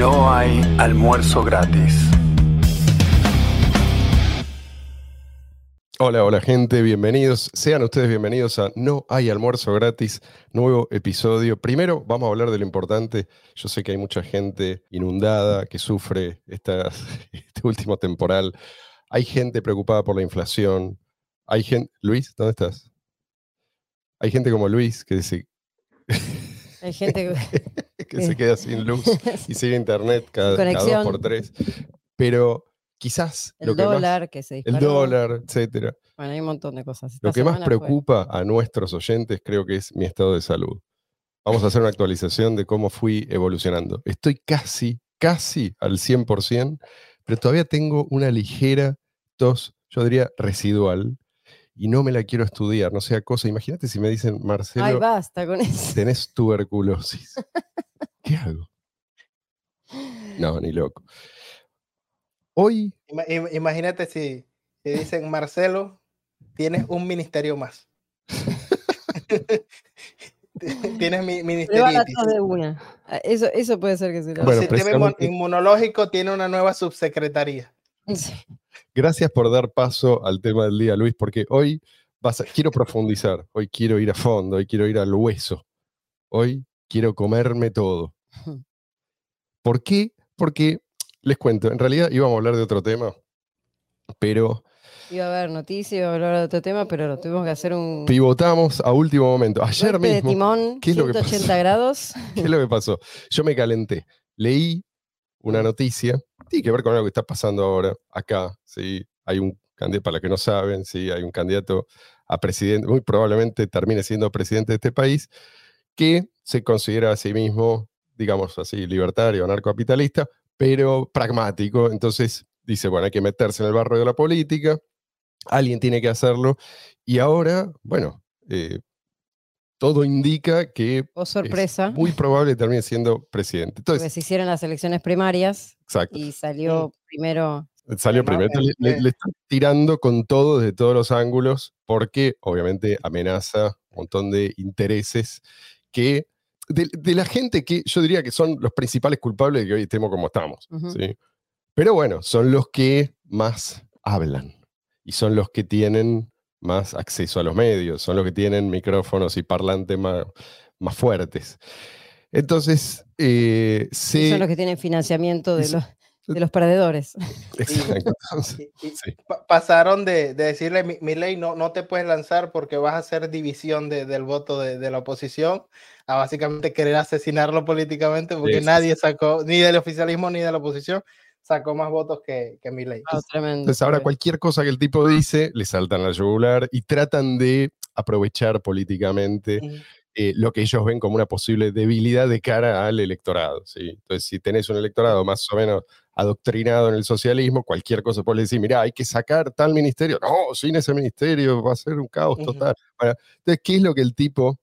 No hay almuerzo gratis. Hola, hola gente, bienvenidos. Sean ustedes bienvenidos a No hay almuerzo gratis, nuevo episodio. Primero vamos a hablar de lo importante. Yo sé que hay mucha gente inundada que sufre esta, este último temporal. Hay gente preocupada por la inflación. Hay gente... Luis, ¿dónde estás? Hay gente como Luis que dice... Hay gente que se queda sin luz y sin internet cada, cada dos por tres. Pero quizás el lo que dólar más, que se el dólar, etcétera. Bueno, hay un montón de cosas. Lo que más fue- preocupa a nuestros oyentes creo que es mi estado de salud. Vamos a hacer una actualización de cómo fui evolucionando. Estoy casi, casi al 100%, pero todavía tengo una ligera tos, yo diría residual, y no me la quiero estudiar, no sea cosa. Imagínate si me dicen, Ay, Marcelo, basta con eso. tenés tuberculosis. ¿Qué hago? No, ni loco. Hoy Ima- im- Imagínate si, si dicen, Marcelo, tienes un ministerio más. tienes mi tos de una. Ah, Eso, eso puede ser que se lo Bueno, El sistema precisamente- inmunológico tiene una nueva subsecretaría. Sí. Gracias por dar paso al tema del día, Luis, porque hoy vas a- quiero profundizar, hoy quiero ir a fondo, hoy quiero ir al hueso, hoy quiero comerme todo. ¿Por qué? Porque, les cuento, en realidad íbamos a hablar de otro tema, pero Iba a haber noticias, iba a hablar de otro tema, pero tuvimos que hacer un pivotamos a último momento. Ayer de mismo, timón, ¿qué es lo que 180 grados. ¿qué es lo que pasó? Yo me calenté, leí una noticia, tiene que ver con algo que está pasando ahora acá, ¿sí? Hay un candidato, para los que no saben, ¿sí? Hay un candidato a presidente, muy probablemente termine siendo presidente de este país, que se considera a sí mismo, digamos así, libertario, anarcocapitalista, pero pragmático. Entonces dice, bueno, hay que meterse en el barro de la política, alguien tiene que hacerlo, y ahora, bueno, eh, todo indica que O es sorpresa, muy probable que termine siendo presidente. porque Entonces, se hicieron las elecciones primarias exacto. y salió primero. Salió primero. Entonces, le, le están tirando con todo desde todos los ángulos, porque obviamente amenaza un montón de intereses que. De, de la gente que yo diría que son los principales culpables de que hoy estemos como estamos. ¿sí? Pero bueno, son los que más hablan y son los que tienen más acceso a los medios, son los que tienen micrófonos y parlantes más, más fuertes. Entonces, eh, y. Son los que tienen financiamiento de los, de los perdedores. Exacto. Sí. pa- pasaron de, de decirle, mi, mi ley, no, no te puedes lanzar porque vas a hacer división de- del voto de, de la oposición, a básicamente querer asesinarlo políticamente porque sí, nadie sacó, ni del oficialismo ni de la oposición, sacó más votos que, que mi ley. Ah, tremendo. Entonces ahora cualquier cosa que el tipo dice, le saltan la yugular y tratan de aprovechar políticamente eh, lo que ellos ven como una posible debilidad de cara al electorado. ¿sí? Entonces, si tenés un electorado más o menos adoctrinado en el socialismo, cualquier cosa puede decir, mira, hay que sacar tal ministerio. No, sin ese ministerio va a ser un caos total. Bueno, entonces, ¿qué es lo que el tipo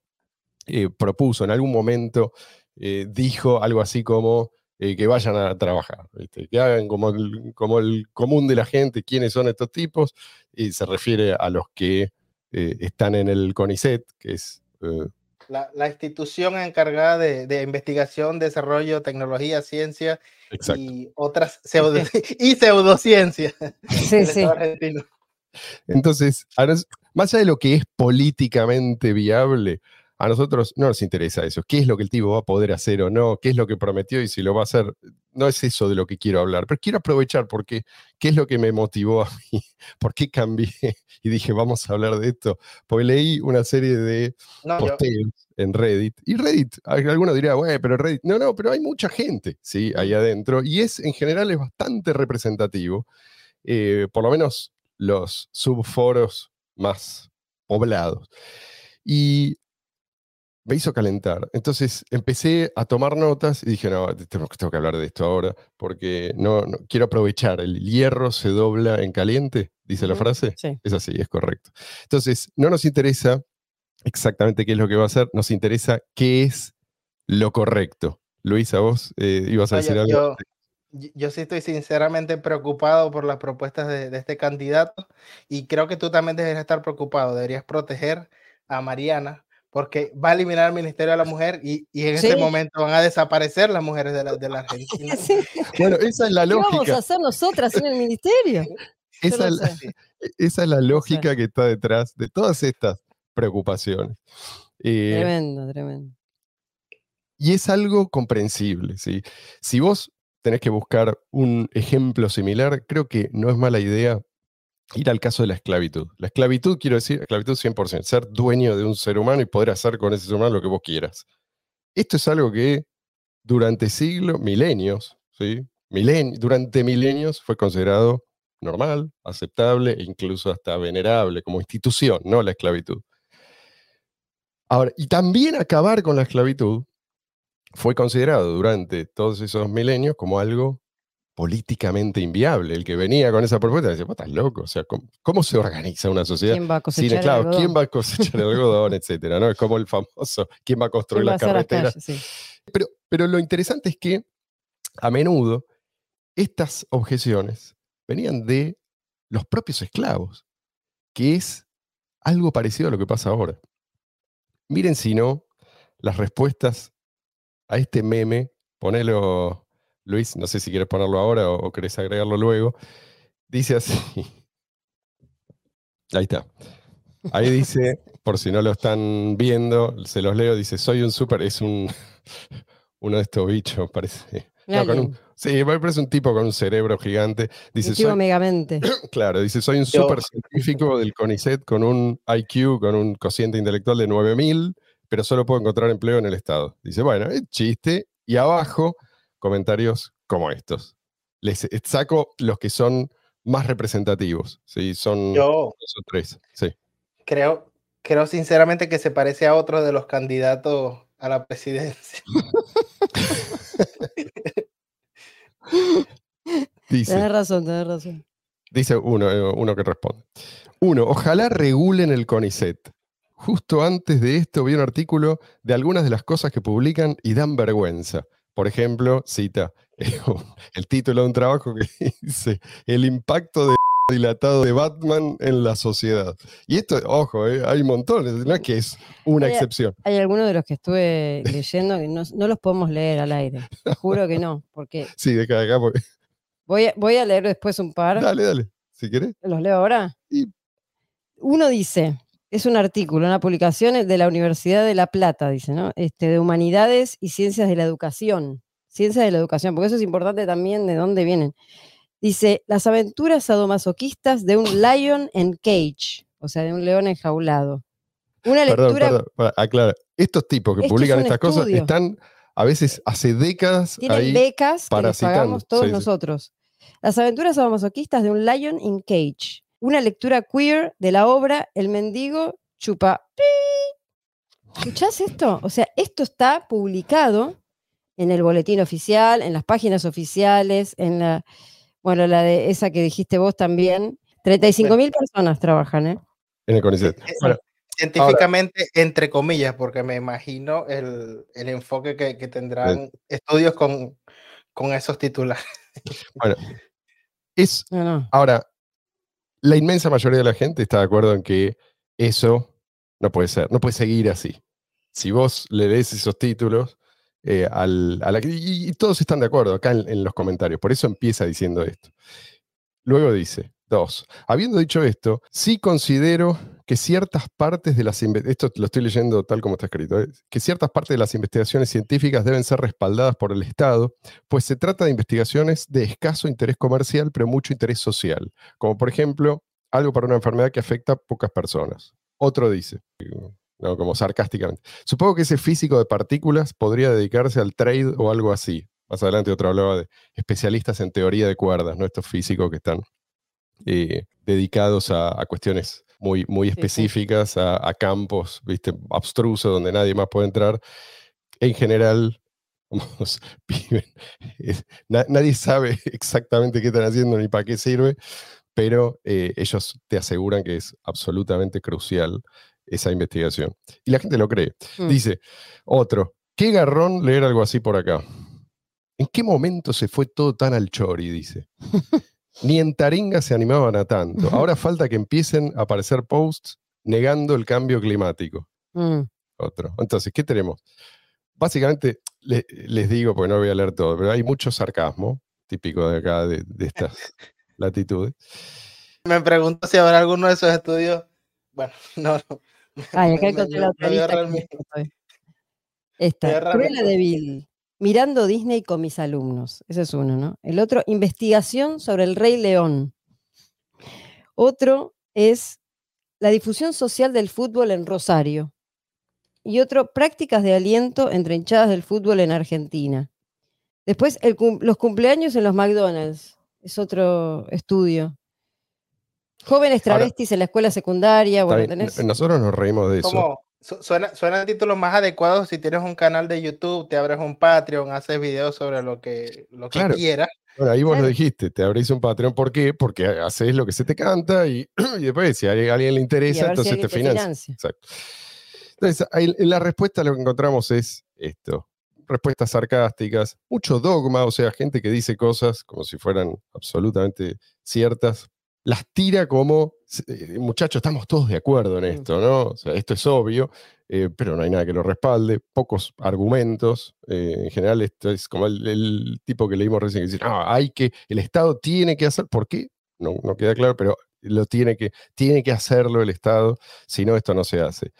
eh, propuso? En algún momento eh, dijo algo así como eh, que vayan a trabajar, ¿viste? que hagan como el, como el común de la gente, quiénes son estos tipos, y se refiere a los que eh, están en el CONICET, que es... eh, La, la institución encargada de, de investigación, desarrollo, tecnología, ciencia exacto. y otras pseudo, y pseudociencia. Sí, sí. Entonces, a nos- más allá de lo que es políticamente viable, a nosotros no nos interesa eso. ¿Qué es lo que el tipo va a poder hacer o no? ¿Qué es lo que prometió y si lo va a hacer? No es eso de lo que quiero hablar, pero quiero aprovechar porque ¿qué es lo que me motivó a mí? ¿Por qué cambié y dije, vamos a hablar de esto? Porque leí una serie de No, yo- posteos en Reddit. Y Reddit, al- alguno diría, güey, pero Reddit. No, no, pero hay mucha gente, ¿sí? Ahí adentro. Y es, en general, es bastante representativo. eh, por lo menos los subforos más poblados. Y me hizo calentar. Entonces empecé a tomar notas y dije, no, tengo, tengo que hablar de esto ahora, porque no, no- quiero aprovechar. El hierro se dobla en caliente, dice la Ujú, frase. sí. Es así, es correcto. Entonces, no nos interesa exactamente qué es lo que va a hacer, nos interesa qué es lo correcto. Luisa, vos eh, ibas a decir yo, algo. yo- yo- yo sí estoy sinceramente preocupado por las propuestas de, de este candidato y creo que tú también deberías estar preocupado, deberías proteger a Mariana porque va a eliminar el Ministerio de la Mujer y, y en ese Sí. momento van a desaparecer las mujeres de la, de la Argentina. Sí. Bueno, esa es la ¿Qué vamos a lógica. hacer nosotras en el ministerio? La- esa es la lógica que está detrás de todas estas preocupaciones. Eh, Tremendo, tremendo. Y es algo comprensible, ¿sí? Si vos tenés que buscar un ejemplo similar, creo que no es mala idea ir al caso de la esclavitud. La esclavitud, quiero decir, esclavitud 100%, ser dueño de un ser humano y poder hacer con ese ser humano lo que vos quieras. Esto es algo que durante siglos, milenios, ¿sí? Durante milenios fue considerado normal, aceptable e incluso hasta venerable como institución, ¿no? La esclavitud. Ahora, y también acabar con la esclavitud fue considerado durante todos esos milenios como algo políticamente inviable. El que venía con esa propuesta decía, vos estás loco, o sea, ¿cómo, cómo se organiza una sociedad ¿Quién va a sin cosechar el esclavos? ¿Quién va a cosechar el algodón, etcétera? ¿no? Es como el famoso, ¿quién va a construir ¿Quién va a las carreteras? calles? Sí. Pero, pero lo interesante es que a menudo estas objeciones venían de los propios esclavos, que es algo parecido a lo que pasa ahora. Miren si no las respuestas a este meme, ponelo, Luis, no sé si quieres ponerlo ahora o, o querés agregarlo luego, dice así. Ahí está. Ahí dice, por si no lo están viendo, se los leo, dice, soy un súper, es un, uno de estos bichos, parece. No, con un- sí, parece un tipo con un cerebro gigante. Dice, un tipo soy, megamente. claro, dice, soy un súper científico del CONICET con un IQ, con un cociente intelectual de 9000, pero solo puedo encontrar empleo en el Estado. Dice, bueno, es chiste. Y abajo, comentarios como estos. Les eh, saco los que son más representativos. ¿sí? Son Yo dos o tres. Sí. creo, creo sinceramente que se parece a otro de los candidatos a la presidencia. Dice, Tenés razón, tenés razón. Dice uno, eh, uno que responde. Uno, ojalá regulen el CONICET. Justo antes de esto vi un artículo de algunas de las cosas que publican y dan vergüenza. Por ejemplo, cita el título de un trabajo que dice El impacto de dilatado de Batman en la sociedad. Y esto, ojo, eh, hay montones, no es que es una excepción. Hay algunos de los que estuve leyendo que no, no los podemos leer al aire. Te Juro que no, porque Sí, de acá, de acá, porque- voy a, voy a leer después un par. Dale, dale, si querés. ¿Los leo ahora? Y- Uno dice, es un artículo, una publicación de la Universidad de La Plata, dice, ¿no? Este, de Humanidades y Ciencias de la Educación. Ciencias de la Educación, porque eso es importante también de dónde vienen. Dice, las aventuras sadomasoquistas de un lion en cage, o sea, de un león enjaulado. Una Perdón, lectura perdón, para- aclara. Estos tipos que Esto publican estas cosas están a veces hace décadas Tienen ahí. becas que les parasitando, pagamos todos sí, sí. nosotros. Las aventuras sadomasoquistas de un lion in cage. Una lectura queer de la obra El mendigo chupa. pi. ¿Escuchás esto? O sea, esto está publicado en el boletín oficial, en las páginas oficiales, en la, bueno, la de esa que dijiste vos también. 35 mil personas trabajan, ¿eh? En el CONICET. Eh, Bueno, Científicamente, entre comillas, porque me imagino el, el enfoque que, que tendrán estudios con, con esos titulares. bueno. Es, No, no. ahora, la inmensa mayoría de la gente está de acuerdo en que eso no puede ser, no puede seguir así. Si vos le lees esos títulos, eh, al- y todos están de acuerdo acá en, en los comentarios, por eso empieza diciendo esto. Luego dice, dos, habiendo dicho esto, sí considero que ciertas partes de las esto lo estoy leyendo tal como está escrito, ¿eh? que ciertas partes de las investigaciones científicas deben ser respaldadas por el Estado, pues se trata de investigaciones de escaso interés comercial, pero mucho interés social, como por ejemplo algo para una enfermedad que afecta a pocas personas. Otro dice, no, como sarcásticamente, supongo que ese físico de partículas podría dedicarse al trade o algo así. Más adelante otro hablaba de especialistas en teoría de cuerdas, ¿no? Estos físicos que están eh, dedicados a cuestiones muy, muy Sí, sí. específicas, a, a campos, ¿viste? abstrusos, donde nadie más puede entrar. En general, vamos, viven, es- na- nadie sabe exactamente qué están haciendo ni para qué sirve, pero eh, ellos te aseguran que es absolutamente crucial esa investigación. Y la gente lo cree. Mm. Dice, otro, qué garrón leer algo así por acá. ¿En qué momento se fue todo tan al chori? Dice. Ni en Taringa se animaban a tanto. Ahora falta que empiecen a aparecer posts negando el cambio climático. Mm. otro. Entonces, ¿qué tenemos? Básicamente, le- les digo, porque no voy a leer todo, pero hay mucho sarcasmo típico de acá, de, de estas latitudes. Me pregunto si habrá alguno de esos estudios. Bueno, no, no. Ay, acá encontré la otra lista Esta, Cruella de Vil, mirando Disney con mis alumnos. Ese es uno, ¿no? El otro, investigación sobre el Rey León. Otro es la difusión social del fútbol en Rosario. Y otro, prácticas de aliento entre hinchadas del fútbol en Argentina. Después, el los cumpleaños en los McDonald's. Es otro estudio. Jóvenes Ahora- travestis en la escuela secundaria. Bueno, tenés- Nosotros nos reímos de eso. Suena, suenan títulos más adecuados si tienes un canal de YouTube, te abres un Patreon, haces videos sobre lo que, lo que Claro. quieras. Bueno, ahí vos lo dijiste, te abrís un Patreon. ¿Por qué? Porque haces lo que se te canta y, y después, si a alguien le interesa, si entonces te financia. Exacto. Entonces, ahí en la respuesta lo que encontramos es esto. Respuestas sarcásticas, mucho dogma, o sea, gente que dice cosas como si fueran absolutamente ciertas, las tira como, eh, muchachos, estamos todos de acuerdo en esto, ¿no? O sea, esto es obvio, eh, pero no hay nada que lo respalde, pocos argumentos, eh, en general esto es como el, el tipo que leímos recién, que dice, no, hay que, el Estado tiene que hacer, ¿por qué? No, no queda claro, pero lo tiene que, tiene que hacerlo el Estado, si no, esto no se hace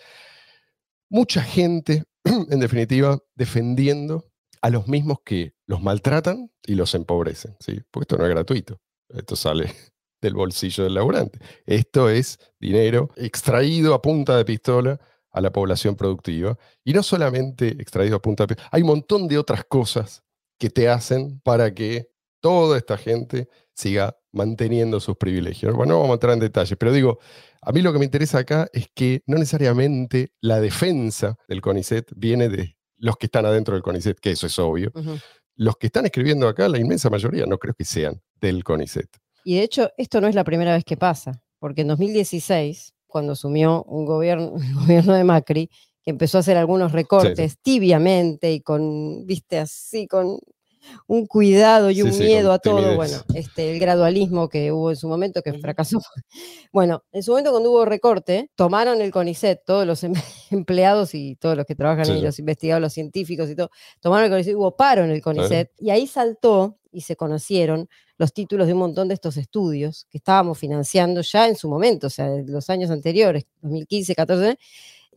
mucha gente, en definitiva, defendiendo a los mismos que los maltratan y los empobrecen, ¿sí? Porque esto no es gratuito, esto sale del bolsillo del laburante. Esto es dinero extraído a punta de pistola a la población productiva. Y no solamente extraído a punta de pistola, hay un montón de otras cosas que te hacen para que toda esta gente siga manteniendo sus privilegios. Bueno, no vamos a entrar en detalles, pero digo, a mí lo que me interesa acá es que no necesariamente la defensa del CONICET viene de los que están adentro del CONICET, que eso es obvio. Los que están escribiendo acá, la inmensa mayoría, no creo que sean del CONICET. Y de hecho, esto no es la primera vez que pasa, porque en 2016, cuando asumió un gobierno, el gobierno de Macri, que empezó a hacer algunos recortes tibiamente y con, viste, así, con un cuidado y un sí, miedo a todo, timidez. bueno, este, el gradualismo que hubo en su momento, que fracasó. Bueno, en su momento cuando hubo recorte, tomaron el CONICET, todos los em- empleados y todos los que trabajan Sí, ahí, sí. los investigadores, los científicos y todo, tomaron el CONICET, hubo paro en el CONICET, y ahí saltó y se conocieron los títulos de un montón de estos estudios que estábamos financiando ya en su momento, o sea, de los años anteriores, 2015, 14,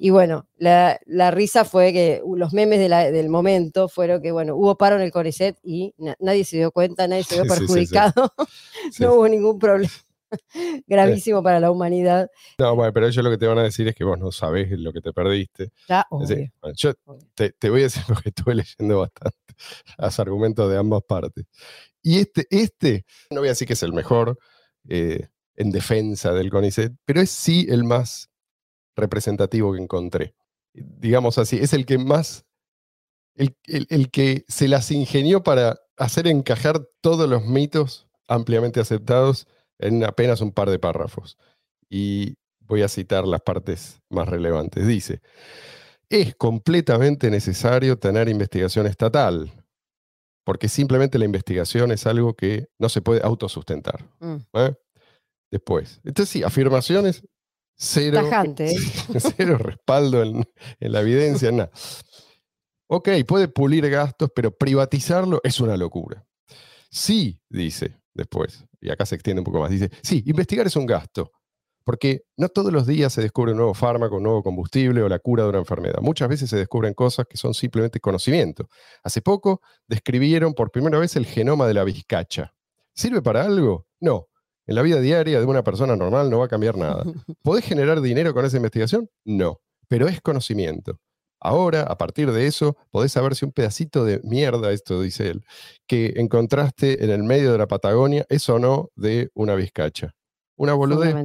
y bueno, la, la risa fue que uh, los memes de la- del momento fueron que, bueno, hubo paro en el CONICET y na- nadie se dio cuenta, nadie se vio perjudicado, no hubo ningún problema gravísimo para la humanidad. No, bueno, pero ellos lo que te van a decir es que vos no sabés lo que te perdiste. Ya, Es decir, obvio. bueno, yo te, te voy a decir porque estuve leyendo bastante los argumentos de ambas partes. Y este, este, no voy a decir que es el mejor eh, en defensa del CONICET, pero es sí el más representativo que encontré. Digamos así, es el que más, el, el- el que se las ingenió para hacer encajar todos los mitos ampliamente aceptados en apenas un par de párrafos. Y voy a citar las partes más relevantes. Dice, es completamente necesario tener investigación estatal, porque simplemente la investigación es algo que no se puede autosustentar. Mm. ¿eh? Después, entonces sí, afirmaciones, cero, Tajante, ¿eh? cero respaldo en, en la evidencia, nada. Ok, puede pulir gastos, pero privatizarlo es una locura. Sí, dice después, y acá se extiende un poco más, dice, sí, investigar es un gasto, porque no todos los días se descubre un nuevo fármaco, un nuevo combustible o la cura de una enfermedad. Muchas veces se descubren cosas que son simplemente conocimiento. Hace poco describieron por primera vez el genoma de la vizcacha. ¿Sirve para algo? No. En la vida diaria de una persona normal no va a cambiar nada. ¿Podés generar dinero con esa investigación? No. Pero es conocimiento. Ahora, a partir de eso, podés saber si un pedacito de mierda, esto dice él, que encontraste en el medio de la Patagonia es o no de una vizcacha. Una boludez,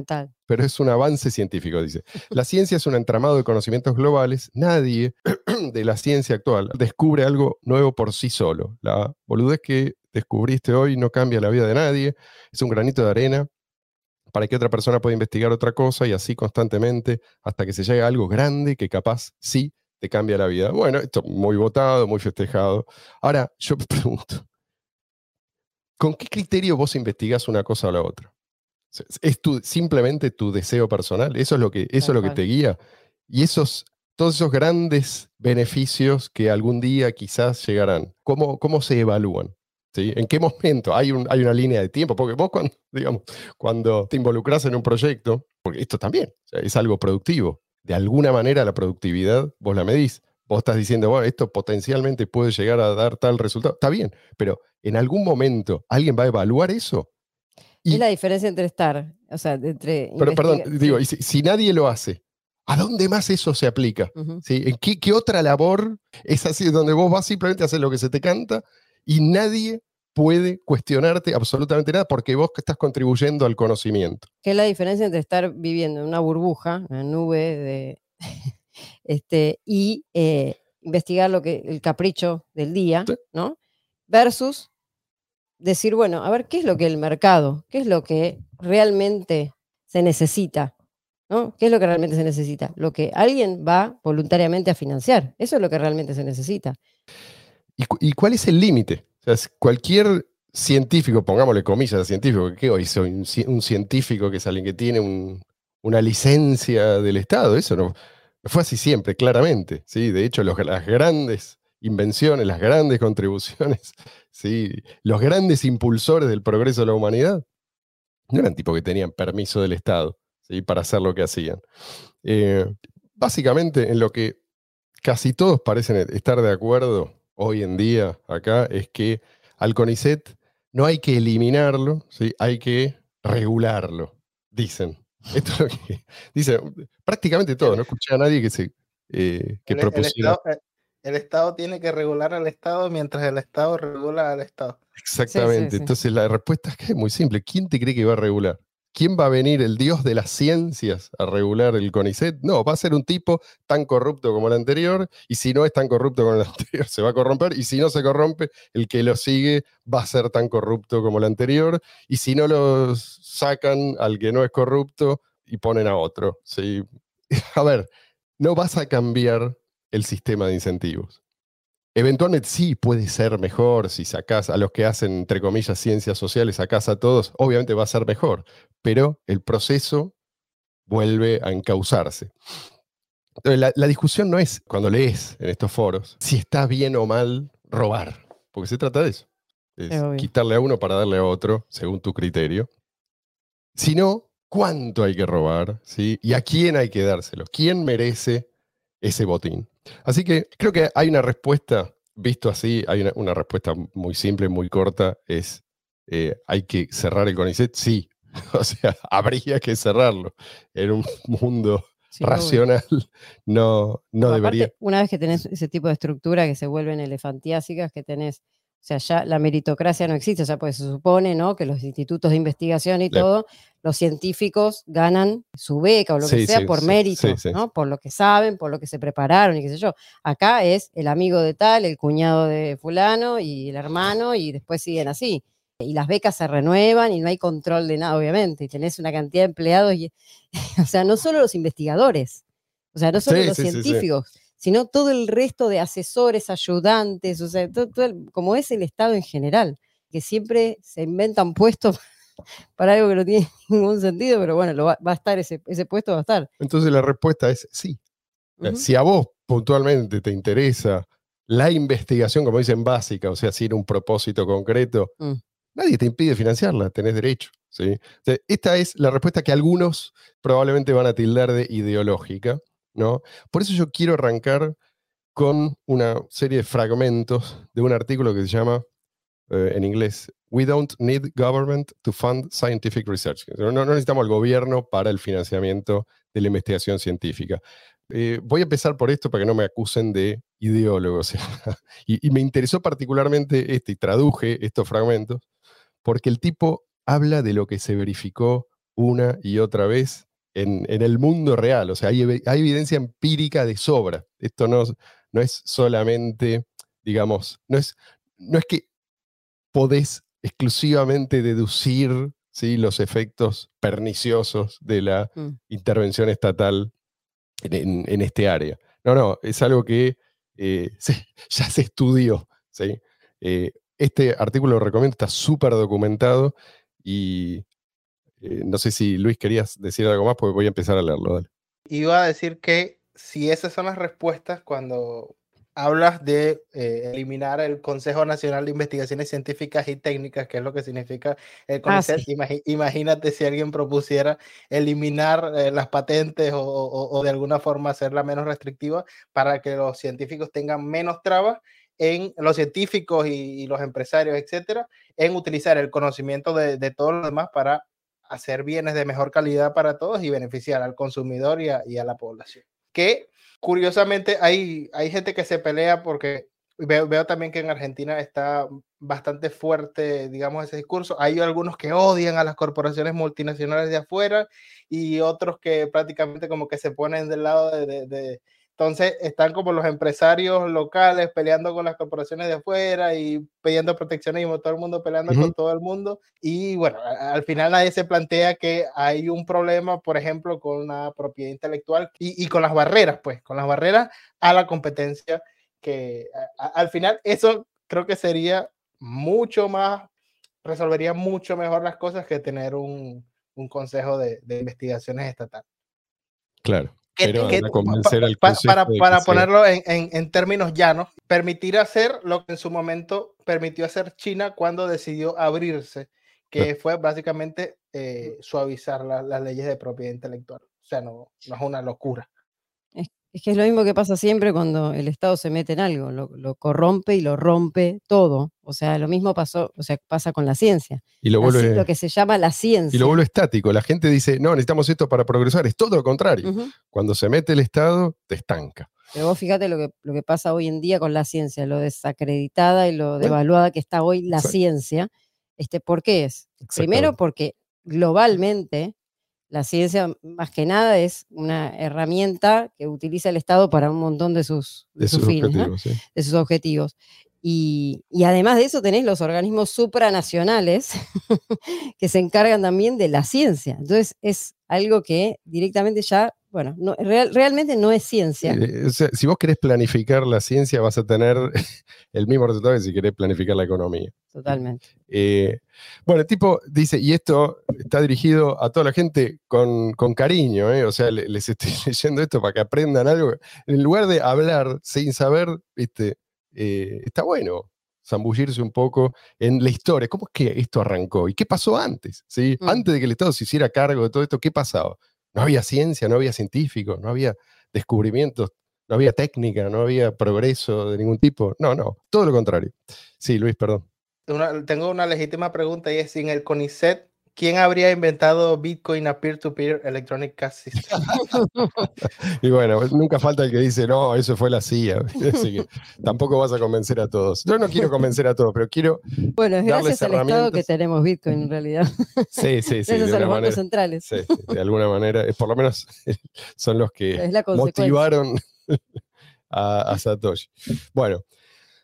pero es un avance científico, dice. La ciencia es un entramado de conocimientos globales. Nadie de la ciencia actual descubre algo nuevo por sí solo. La boludez que descubriste hoy no cambia la vida de nadie. Es un granito de arena para que otra persona pueda investigar otra cosa y así constantemente hasta que se llegue a algo grande que capaz sí te cambia la vida. Bueno, esto muy votado, muy festejado. Ahora, yo me pregunto, ¿con qué criterio vos investigás una cosa o la otra? ¿Es tu, simplemente tu deseo personal? ¿Eso es lo que, eso es lo que te guía? Y esos todos esos grandes beneficios que algún día quizás llegarán, ¿cómo, cómo se evalúan? ¿Sí? ¿En qué momento? Hay, un, hay una línea de tiempo, porque vos cuando, digamos, cuando te involucras en un proyecto, porque esto también es algo productivo, de alguna manera la productividad vos la medís. Vos estás diciendo, bueno, esto potencialmente puede llegar a dar tal resultado. Está bien, pero en algún momento alguien va a evaluar eso. Y, es la diferencia entre estar, o sea, entre... Pero, perdón, digo, si, si, nadie lo hace, ¿a dónde más eso se aplica? ¿Sí? ¿En qué, qué, otra labor es así, donde vos vas simplemente a hacer lo que se te canta y nadie puede cuestionarte absolutamente nada porque vos que estás contribuyendo al conocimiento? ¿Qué es la diferencia entre estar viviendo en una burbuja, una nube de... este, y eh, investigar lo que el capricho del día, ¿no? Versus decir, bueno, a ver, ¿qué es lo que el mercado, qué es lo que realmente se necesita? ¿no? ¿Qué es lo que realmente se necesita? Lo que alguien va voluntariamente a financiar. Eso es lo que realmente se necesita. ¿Y, cuál es el límite? O sea, cualquier científico, pongámosle comillas a científico, ¿qué hoy soy un, científico que es alguien que tiene una licencia del Estado? Eso no, fue así siempre, claramente. ¿sí? De hecho, las grandes invenciones, las grandes contribuciones, ¿sí? los grandes impulsores del progreso de la humanidad, no eran tipos que tenían permiso del Estado para hacer lo que hacían. Eh, básicamente, en lo que casi todos parecen estar de acuerdo hoy en día acá, es que al CONICET no hay que eliminarlo, ¿sí? hay que regularlo, dicen. Esto es lo que dice prácticamente todo. No escuché a nadie que se eh, que el, propusiera. Eh, el estado, tiene que regular al Estado mientras el Estado regula al Estado. Exactamente. Entonces la respuesta es que es muy simple. ¿Quién te cree que va a regular? ¿Quién va a venir el dios de las ciencias a regular el CONICET? No, va a ser un tipo tan corrupto como el anterior, y si no es tan corrupto como el anterior, se va a corromper, y si no se corrompe, el que lo sigue va a ser tan corrupto como el anterior, y si no lo sacan al que no es corrupto y ponen a otro. ¿sí? A ver, no vas a cambiar el sistema de incentivos. Eventualmente sí puede ser mejor si sacas a los que hacen, entre comillas, ciencias sociales, sacas a todos, obviamente va a ser mejor, pero el proceso vuelve a encauzarse. La, la, discusión no es, cuando lees en estos foros, si está bien o mal robar, porque se trata de eso. Es quitarle a uno para darle a otro, según tu criterio, sino cuánto hay que robar ¿sí? y a quién hay que dárselo, quién merece ese botín. Así que creo que hay una respuesta, visto así, hay una, respuesta muy simple, muy corta, es, eh, ¿hay que cerrar el CONICET? Sí, o sea, habría que cerrarlo. En un mundo racional no, no debería. una vez que tenés ese tipo de estructura que se vuelven elefantiásicas, que tenés sea, ya la meritocracia no existe, o sea, pues se supone, ¿no? Que los institutos de investigación y todo, los científicos ganan su beca o lo que sea por mérito, ¿no? Por lo que saben, por lo que se prepararon y qué sé yo. Acá es el amigo de tal, el cuñado de fulano y el hermano y después siguen así. Y las becas se renuevan y no hay control de nada, obviamente. Y tenés una cantidad de empleados, y, o sea, no solo los investigadores, o sea, no solo los científicos sino todo el resto de asesores, ayudantes, o sea, todo, como es el Estado en general, que siempre se inventan puestos para algo que no tiene ningún sentido, pero bueno, va, a estar ese, ese, puesto, va a estar. Entonces la respuesta es sí. Si a vos puntualmente te interesa la investigación, como dicen, básica, o sea, sin un propósito concreto, mm. nadie te impide financiarla, tenés derecho. ¿sí? esta es la respuesta que algunos probablemente van a tildar de ideológica. Por eso yo quiero arrancar con una serie de fragmentos de un artículo que se llama, eh, en inglés, We don't need government to fund scientific research. No, necesitamos al gobierno para el financiamiento de la investigación científica. Eh, voy a empezar por esto para que no me acusen de ideólogo. y, me interesó particularmente este, y traduje estos fragmentos, porque el tipo habla de lo que se verificó una y otra vez en, el mundo real. O sea, hay, evidencia empírica de sobra. Esto no, no es solamente, digamos, no es, no es que podés exclusivamente deducir ¿sí? los efectos perniciosos de la mm. intervención estatal en, este área. No, no, es algo que eh, ya se estudió. ¿sí? Eh, este artículo lo recomiendo, está súper documentado y eh, no sé si Luis querías decir algo más, porque voy a empezar a leerlo. Iba a decir que si esas son las respuestas cuando hablas de eh, eliminar el Consejo Nacional de Investigaciones Científicas y Técnicas, que es lo que significa el Ah, CONICET. sí. Imagínate si alguien propusiera eliminar eh, las patentes o, o- o de alguna forma hacerla menos restrictiva para que los científicos tengan menos trabas en los científicos y, y los empresarios, etcétera, en utilizar el conocimiento de, de todos los demás para hacer bienes de mejor calidad para todos y beneficiar al consumidor y a, la población. Que curiosamente hay, hay gente que se pelea porque veo, también que en Argentina está bastante fuerte, digamos, ese discurso. Hay algunos que odian a las corporaciones multinacionales de afuera y otros que prácticamente como que se ponen del lado de- entonces están como los empresarios locales peleando con las corporaciones de afuera y pidiendo proteccionismo, todo el mundo peleando Ujú. con todo el mundo. Y bueno, al final nadie se plantea que hay un problema, por ejemplo, con la propiedad intelectual y, y con las barreras, pues, con las barreras a la competencia, que a- a- al final eso creo que sería mucho más, resolvería mucho mejor las cosas que tener un, un consejo de, de investigaciones estatal. Claro. Que- que- pa- para, ponerlo en, en- en términos llanos, permitir hacer lo que en su momento permitió hacer China cuando decidió abrirse, que fue básicamente eh, suavizar la- las leyes de propiedad intelectual. O sea, no, no es una locura. Es que es lo mismo que pasa siempre cuando el Estado se mete en algo, lo, lo corrompe y lo rompe todo. O sea, lo mismo pasó, o sea, pasa con la ciencia. Y lo vuelve, lo que se llama la ciencia. y lo vuelve estático. La gente dice, no, necesitamos esto para progresar. Es todo lo contrario. Cuando se mete el Estado, te estanca. Pero vos fíjate lo que, lo que pasa hoy en día con la ciencia, lo desacreditada y lo devaluada que está hoy la exacto. ciencia. Este, ¿Por qué es? Primero porque globalmente la ciencia más que nada es una herramienta que utiliza el Estado para un montón de sus, de sus sus fines, ¿no? objetivos. sí. de sus objetivos. Y, y además de eso tenés los organismos supranacionales que se encargan también de la ciencia. Entonces es algo que directamente ya, bueno, no, real- realmente no es ciencia. Eh, o sea, si vos querés planificar la ciencia, vas a tener el mismo resultado que si querés planificar la economía. Totalmente. Eh, bueno, el tipo dice, y esto está dirigido a toda la gente con, con cariño, ¿eh? o sea, le- les estoy leyendo esto para que aprendan algo. En lugar de hablar sin saber, ¿viste? Eh, está bueno zambullirse un poco en la historia. ¿Cómo es que esto arrancó? ¿Y qué pasó antes? ¿sí? Mm. Antes de que el Estado se hiciera cargo de todo esto, ¿qué pasaba? No había ciencia, no había científicos, no había descubrimientos, no había técnica, no había progreso de ningún tipo. No, no, todo lo contrario. Sí, Luis, perdón. Tengo una legítima pregunta y es, sin el CONICET, ¿quién habría inventado Bitcoin a peer-to-peer electronic cash system? Y bueno, nunca falta el que dice, no, eso fue la CIA. Así que tampoco vas a convencer a todos. Yo no quiero convencer a todos, pero quiero. Bueno, es Darles gracias al Estado que tenemos Bitcoin en realidad. Sí, sí, sí. gracias de a los bancos manera. centrales. Sí, de alguna manera. Por lo menos son los que motivaron a, a Satoshi. Bueno,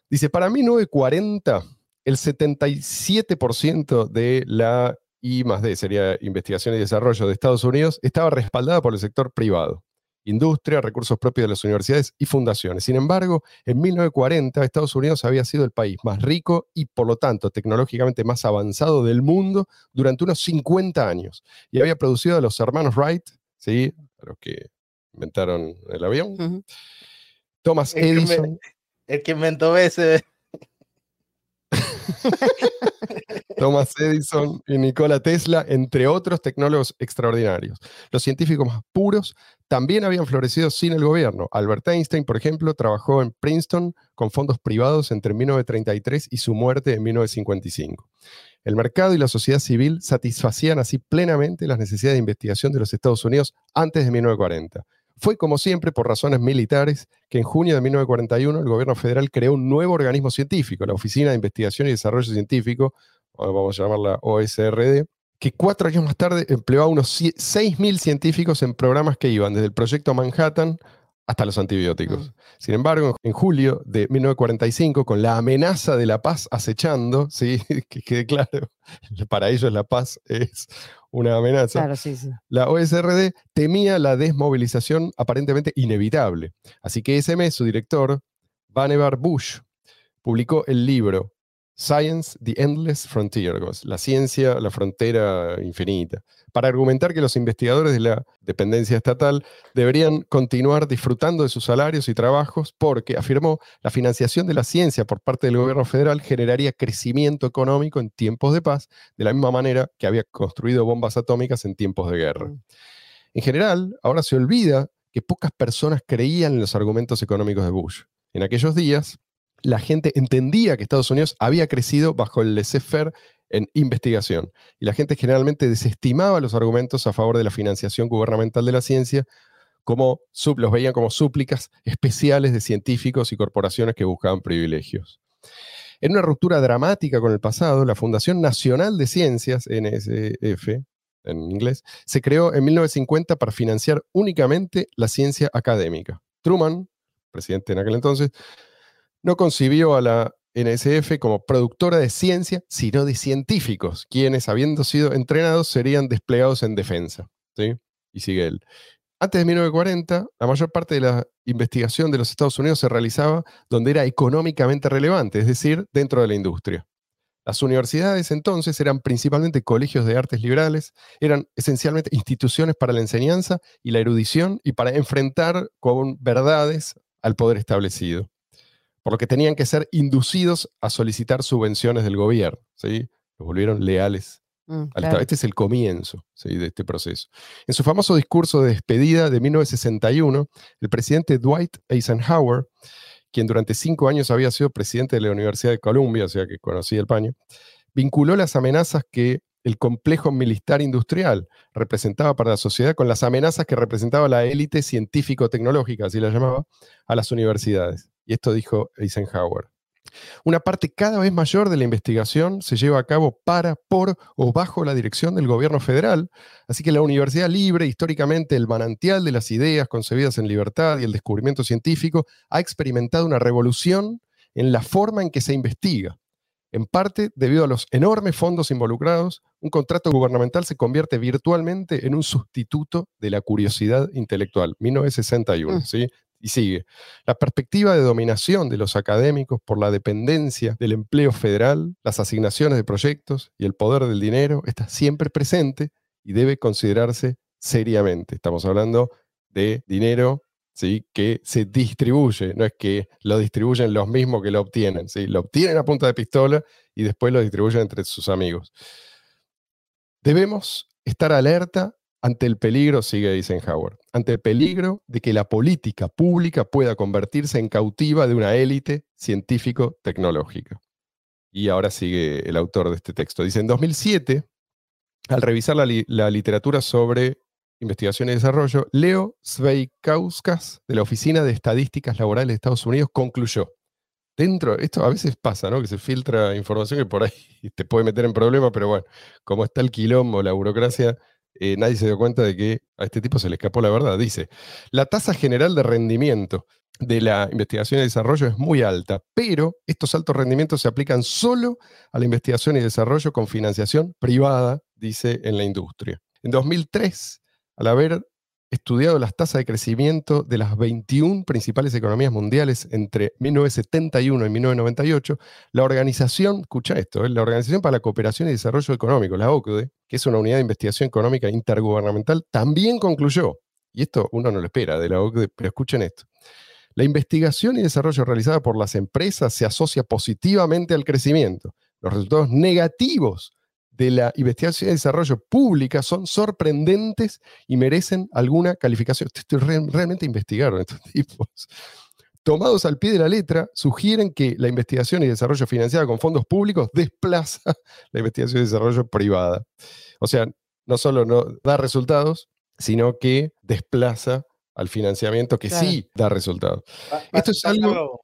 dice, para 1940, el 77% de la I más D, sería investigación y desarrollo de Estados Unidos, estaba respaldada por el sector privado. Industria, recursos propios de las universidades y fundaciones. Sin embargo, en 1940 Estados Unidos había sido el país más rico y por lo tanto tecnológicamente más avanzado del mundo durante unos 50 años y había producido a los hermanos Wright, ¿sí? a los que inventaron el avión. Thomas El que me- Edison, El que inventó ese. Thomas Edison y Nikola Tesla, entre otros tecnólogos extraordinarios. Los científicos más puros también habían florecido sin el gobierno. Albert Einstein, por ejemplo, trabajó en Princeton con fondos privados entre 1933 y su muerte en 1955. El mercado y la sociedad civil satisfacían así plenamente las necesidades de investigación de los Estados Unidos antes de 1940. Fue, como siempre, por razones militares que en junio de 1941 el gobierno federal creó un nuevo organismo científico, la Oficina de Investigación y Desarrollo Científico, o vamos a llamarla OSRD, que cuatro años más tarde empleó a unos cie- 6.000 científicos en programas que iban desde el proyecto Manhattan hasta los antibióticos. Sin embargo, en julio de 1945, con la amenaza de la paz acechando, ¿sí? que quede claro, para ellos la paz es una amenaza, Claro, sí, sí. la OSRD temía la desmovilización aparentemente inevitable. Así que ese mes su director, Vannevar Bush, publicó el libro Science, the Endless Frontier, la ciencia, la frontera infinita, para argumentar que los investigadores de la dependencia estatal deberían continuar disfrutando de sus salarios y trabajos porque, afirmó, la financiación de la ciencia por parte del gobierno federal generaría crecimiento económico en tiempos de paz, de la misma manera que había construido bombas atómicas en tiempos de guerra. Mm. En general, ahora se olvida que pocas personas creían en los argumentos económicos de Bush. En aquellos días, la gente entendía que Estados Unidos había crecido bajo el laissez-faire en investigación. Y la gente generalmente desestimaba los argumentos a favor de la financiación gubernamental de la ciencia, como los veían como súplicas especiales de científicos y corporaciones que buscaban privilegios. En una ruptura dramática con el pasado, la Fundación Nacional de Ciencias, NSF, en inglés, se creó en 1950 para financiar únicamente la ciencia académica. Truman, presidente en aquel entonces, no concibió a la NSF como productora de ciencia, sino de científicos, quienes, habiendo sido entrenados, serían desplegados en defensa. ¿sí? Y sigue él. Antes de 1940, la mayor parte de la investigación de los Estados Unidos se realizaba donde era económicamente relevante, es decir, dentro de la industria. Las universidades entonces eran principalmente colegios de artes liberales, eran esencialmente instituciones para la enseñanza y la erudición y para enfrentar con verdades al poder establecido por lo que tenían que ser inducidos a solicitar subvenciones del gobierno. ¿sí? Los volvieron leales. Mm, claro. Este es el comienzo ¿sí? de este proceso. En su famoso discurso de despedida de 1961, el presidente Dwight Eisenhower, quien durante cinco años había sido presidente de la Universidad de Columbia, o sea que conocía el paño, vinculó las amenazas que el complejo militar industrial representaba para la sociedad con las amenazas que representaba la élite científico-tecnológica, así la llamaba, a las universidades. Y esto dijo Eisenhower. Una parte cada vez mayor de la investigación se lleva a cabo para, por o bajo la dirección del gobierno federal, así que la universidad libre, históricamente el manantial de las ideas concebidas en libertad y el descubrimiento científico, ha experimentado una revolución en la forma en que se investiga. En parte, debido a los enormes fondos involucrados, un contrato gubernamental se convierte virtualmente en un sustituto de la curiosidad intelectual. 1961, Mm. ¿sí? Y sigue. La perspectiva de dominación de los académicos por la dependencia del empleo federal, las asignaciones de proyectos y el poder del dinero está siempre presente y debe considerarse seriamente. Estamos hablando de dinero ¿sí? que se distribuye, no es que lo distribuyen los mismos que lo obtienen, ¿sí? lo obtienen a punta de pistola y después lo distribuyen entre sus amigos. Debemos estar alerta ante el peligro, sigue Eisenhower, ante el peligro de que la política pública pueda convertirse en cautiva de una élite científico-tecnológica. Y ahora sigue el autor de este texto. Dice, en 2007, al revisar la, li- la literatura sobre investigación y desarrollo, Leo Sveikauskas, de la Oficina de Estadísticas Laborales de Estados Unidos, concluyó. Dentro, esto a veces pasa, ¿no? Que se filtra información que por ahí te puede meter en problemas, pero bueno, como está el quilombo, la burocracia, eh, nadie se dio cuenta de que a este tipo se le escapó la verdad. Dice, la tasa general de rendimiento de la investigación y desarrollo es muy alta, pero estos altos rendimientos se aplican solo a la investigación y desarrollo con financiación privada, dice en la industria. En 2003, al haber estudiado las tasas de crecimiento de las 21 principales economías mundiales entre 1971 y 1998, la organización, escucha esto, ¿eh? la Organización para la Cooperación y Desarrollo Económico, la OCDE, que es una unidad de investigación económica intergubernamental, también concluyó, y esto uno no lo espera de la OCDE, pero escuchen esto, la investigación y desarrollo realizada por las empresas se asocia positivamente al crecimiento. Los resultados negativos de la investigación y desarrollo pública son sorprendentes y merecen alguna calificación. Realmente investigaron estos tipos. Tomados al pie de la letra, sugieren que la investigación y desarrollo financiada con fondos públicos desplaza la investigación y desarrollo privada. O sea, no solo no da resultados, sino que desplaza al financiamiento que Claro. sí da resultados. Pa- Esto es pasa algo- lo-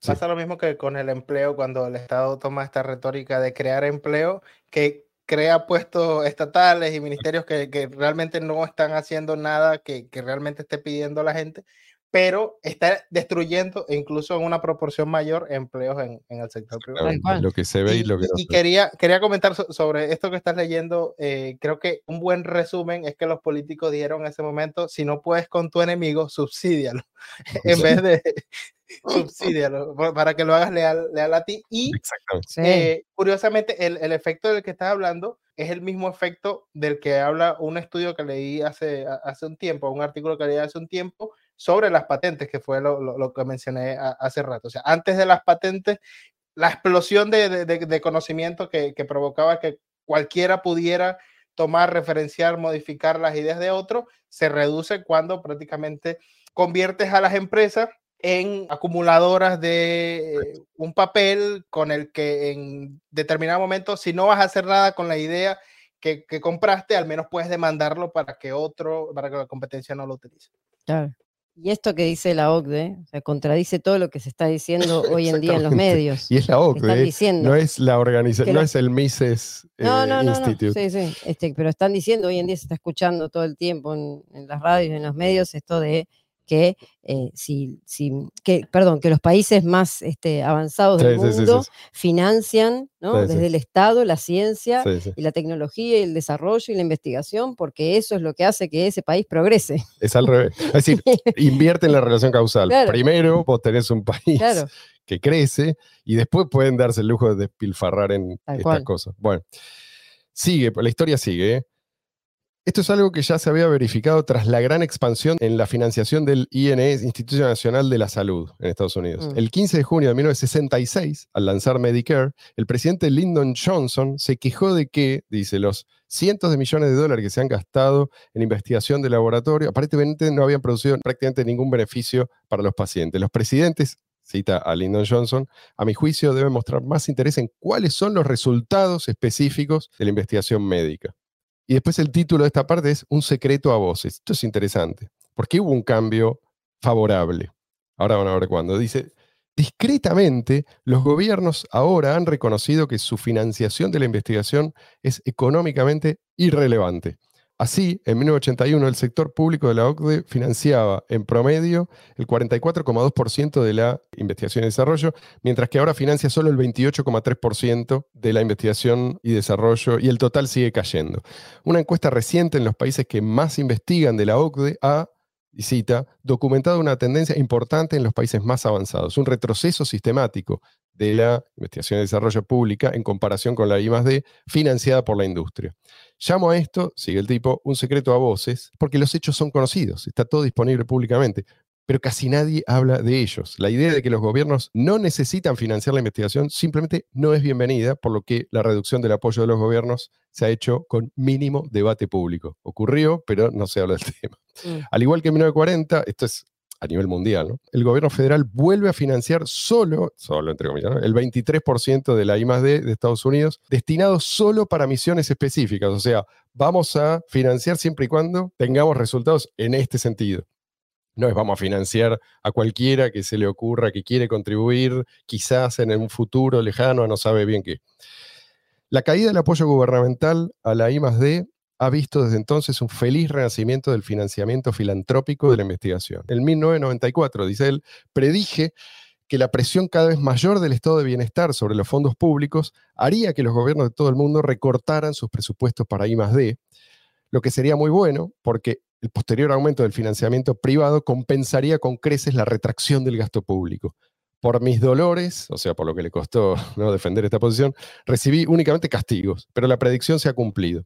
Sí. Pasa lo mismo que con el empleo, cuando el Estado toma esta retórica de crear empleo, que crea puestos estatales y ministerios que, que realmente no están haciendo nada que, que realmente esté pidiendo la gente, pero está destruyendo e incluso en una proporción mayor empleos en, en el sector privado. Lo que se ve y, Y, lo que y quería, quería comentar so- sobre esto que estás leyendo. eh, creo que un buen resumen es que los políticos dijeron en ese momento, si no puedes con tu enemigo, subsídialo, en vez de subsídialo, pa- para que lo hagas leal, leal a ti. Y eh, curiosamente, el, el efecto del que estás hablando es el mismo efecto del que habla un estudio que leí hace, a- hace un tiempo, un artículo que leí hace un tiempo sobre las patentes, que fue lo, lo- lo que mencioné a- hace rato. O sea, antes de las patentes, la explosión de, de- de- de conocimiento que, que provocaba que cualquiera pudiera tomar, referenciar, modificar las ideas de otro, se reduce cuando prácticamente conviertes a las empresas en acumuladoras de eh, un papel con el que en determinado momento, si no vas a hacer nada con la idea que, que compraste, al menos puedes demandarlo para que otro, para que la competencia no lo utilice. Claro. Y esto que dice la OCDE, o sea, contradice todo lo que se está diciendo hoy en día en los medios. Y es la OCDE, diciendo. no es la organización, no la- es el Mises eh, No, no, no, no, Institute. Sí, sí. Este, pero están diciendo, hoy en día se está escuchando todo el tiempo en, en las radios, en los medios, esto de que eh, si, si, que, perdón, que los países más este, avanzados del Sí, sí, sí, mundo sí, financian ¿no? Desde el Estado la ciencia y la tecnología y el desarrollo y la investigación, porque eso es lo que hace que ese país progrese. Es al revés. Es decir, invierte en la relación causal. Claro. Primero, vos tenés un país Claro. que crece y después pueden darse el lujo de despilfarrar en Tal estas cual. cosas. Bueno, sigue, la historia sigue. ¿eh? Esto es algo que ya se había verificado tras la gran expansión en la financiación del INE, Instituto Nacional de la Salud, en Estados Unidos. Mm. El 15 de junio de 1966, al lanzar Medicare, el presidente Lyndon Johnson se quejó de que, dice, los cientos de millones de dólares que se han gastado en investigación de laboratorio, aparentemente no habían producido prácticamente ningún beneficio para los pacientes. Los presidentes, cita a Lyndon Johnson, a mi juicio deben mostrar más interés en cuáles son los resultados específicos de la investigación médica. Y después el título de esta parte es Un secreto a voces. Esto es interesante, porque hubo un cambio favorable. Ahora van a ver cuándo. Dice, discretamente, los gobiernos ahora han reconocido que su financiación de la investigación es económicamente irrelevante. Así, en 1981, el sector público de la OCDE financiaba en promedio el 44,2% de la investigación y desarrollo, mientras que ahora financia solo el 28,3% de la investigación y desarrollo, y el total sigue cayendo. Una encuesta reciente en los países que más investigan de la OCDE ha, y cita, documentado una tendencia importante en los países más avanzados, un retroceso sistemático de la investigación y desarrollo pública en comparación con la I+D financiada por la industria. Llamo a esto, sigue el tipo, un secreto a voces, porque los hechos son conocidos, está todo disponible públicamente, pero casi nadie habla de ellos. La idea de que los gobiernos no necesitan financiar la investigación simplemente no es bienvenida, por lo que la reducción del apoyo de los gobiernos se ha hecho con mínimo debate público. Ocurrió, pero no se habla del tema. Mm. Al igual que en 1940, esto es a nivel mundial, ¿no? el gobierno federal vuelve a financiar solo, solo entre comillas, el 23% de la I+D de Estados Unidos, destinado solo para misiones específicas. O sea, vamos a financiar siempre y cuando tengamos resultados en este sentido. No es vamos a financiar a cualquiera que se le ocurra que quiere contribuir, quizás en un futuro lejano, no sabe bien qué. La caída del apoyo gubernamental a la I+D ha visto desde entonces un feliz renacimiento del financiamiento filantrópico de la investigación. En 1994, dice él, predije que la presión cada vez mayor del estado de bienestar sobre los fondos públicos haría que los gobiernos de todo el mundo recortaran sus presupuestos para I+D, lo que sería muy bueno porque el posterior aumento del financiamiento privado compensaría con creces la retracción del gasto público. Por mis dolores, o sea, por lo que le costó ¿no? defender esta posición, recibí únicamente castigos, pero la predicción se ha cumplido.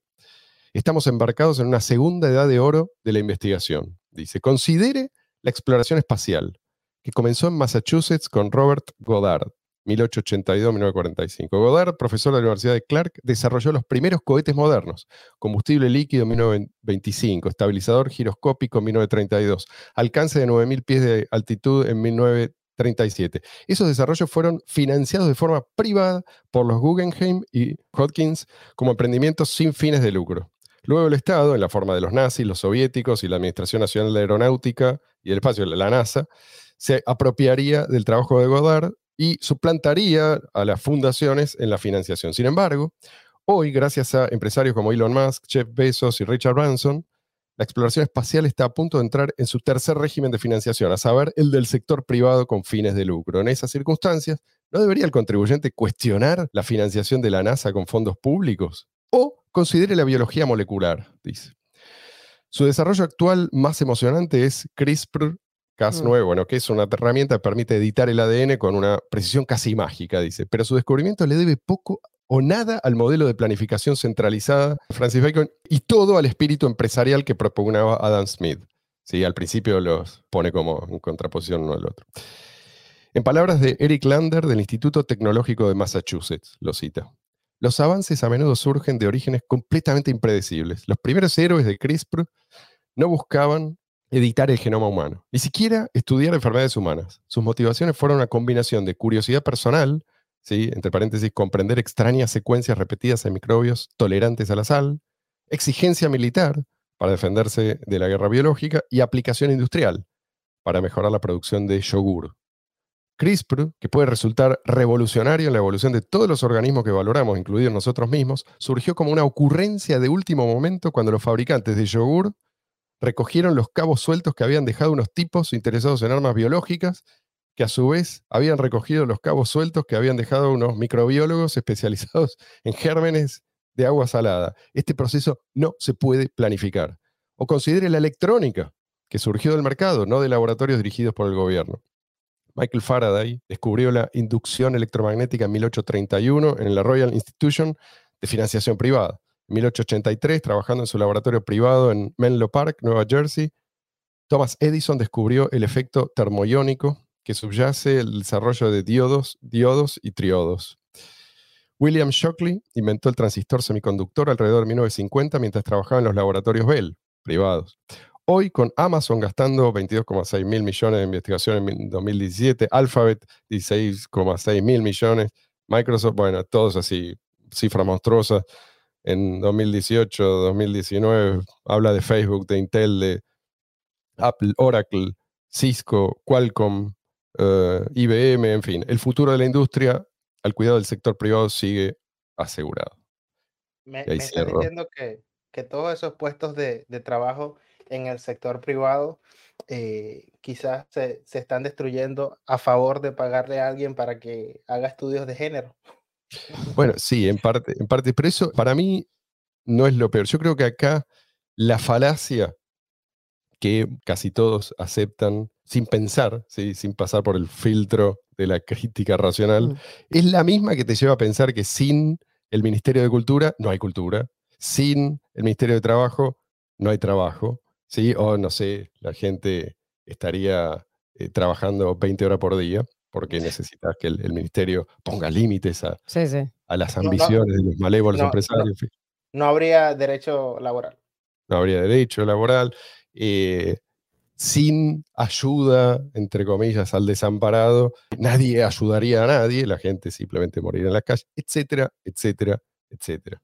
Estamos embarcados en una segunda edad de oro de la investigación. Dice, considere la exploración espacial, que comenzó en Massachusetts con Robert Goddard, 1882-1945. Goddard, profesor de la Universidad de Clark, desarrolló los primeros cohetes modernos, combustible líquido en 1925, estabilizador giroscópico en 1932, alcance de 9.000 pies de altitud en 1937. Esos desarrollos fueron financiados de forma privada por los Guggenheim y Hopkins como emprendimientos sin fines de lucro. Luego el Estado, en la forma de los nazis, los soviéticos y la Administración Nacional de Aeronáutica y el Espacio, la NASA, se apropiaría del trabajo de Goddard y suplantaría a las fundaciones en la financiación. Sin embargo, hoy, gracias a empresarios como Elon Musk, Jeff Bezos y Richard Branson, la exploración espacial está a punto de entrar en su tercer régimen de financiación, a saber, el del sector privado con fines de lucro. En esas circunstancias, ¿no debería el contribuyente cuestionar la financiación de la NASA con fondos públicos? O considere la biología molecular, dice. Su desarrollo actual más emocionante es CRISPR-Cas9, Mm. bueno, que es una herramienta que permite editar el ADN con una precisión casi mágica, dice. Pero su descubrimiento le debe poco o nada al modelo de planificación centralizada de Francis Bacon y todo al espíritu empresarial que propugnaba Adam Smith. Sí, al principio los pone como en contraposición uno al otro. En palabras de Eric Lander del Instituto Tecnológico de Massachusetts, lo cita. Los avances a menudo surgen de orígenes completamente impredecibles. Los primeros héroes de CRISPR no buscaban editar el genoma humano, ni siquiera estudiar enfermedades humanas. Sus motivaciones fueron una combinación de curiosidad personal, ¿sí? entre paréntesis, comprender extrañas secuencias repetidas en microbios tolerantes a la sal, exigencia militar para defenderse de la guerra biológica y aplicación industrial para mejorar la producción de yogur. CRISPR, que puede resultar revolucionario en la evolución de todos los organismos que valoramos, incluidos nosotros mismos, surgió como una ocurrencia de último momento cuando los fabricantes de yogur recogieron los cabos sueltos que habían dejado unos tipos interesados en armas biológicas, que a su vez habían recogido los cabos sueltos que habían dejado unos microbiólogos especializados en gérmenes de agua salada. Este proceso no se puede planificar. O considere la electrónica, que surgió del mercado, no de laboratorios dirigidos por el gobierno. Michael Faraday descubrió la inducción electromagnética en 1831 en la Royal Institution de Financiación Privada. En 1883, trabajando en su laboratorio privado en Menlo Park, Nueva Jersey, Thomas Edison descubrió el efecto termoiónico que subyace el desarrollo de diodos, diodos y triodos. William Shockley inventó el transistor semiconductor alrededor de 1950 mientras trabajaba en los laboratorios Bell, privados. Hoy, con Amazon gastando 22,6 mil millones de investigación en 2017, Alphabet 16,6 mil millones, Microsoft, bueno, todos así, cifras monstruosas. En 2018, 2019, habla de Facebook, de Intel, de Apple, Oracle, Cisco, Qualcomm, eh, IBM, en fin. El futuro de la industria al cuidado del sector privado sigue asegurado. Me, me estás diciendo que, que todos esos puestos de, de trabajo en el sector privado eh, quizás se, se están destruyendo a favor de pagarle a alguien para que haga estudios de género. Bueno, sí, en parte, en parte, pero eso para mí no es lo peor. Yo creo que acá la falacia que casi todos aceptan sin pensar, ¿sí? sin pasar por el filtro de la crítica racional, Mm. es la misma que te lleva a pensar que sin el Ministerio de Cultura no hay cultura, sin el Ministerio de Trabajo no hay trabajo, ¿sí? o no sé, la gente estaría eh, trabajando 20 horas por día porque necesitas que el, el ministerio ponga límites a, Sí, sí. a las No, no, ambiciones de los malévolos no, empresarios. No habría derecho laboral. no habría derecho laboral, eh, sin ayuda, entre comillas, al desamparado, nadie ayudaría a nadie, la gente simplemente moriría en la calle, etcétera, etcétera, etcétera.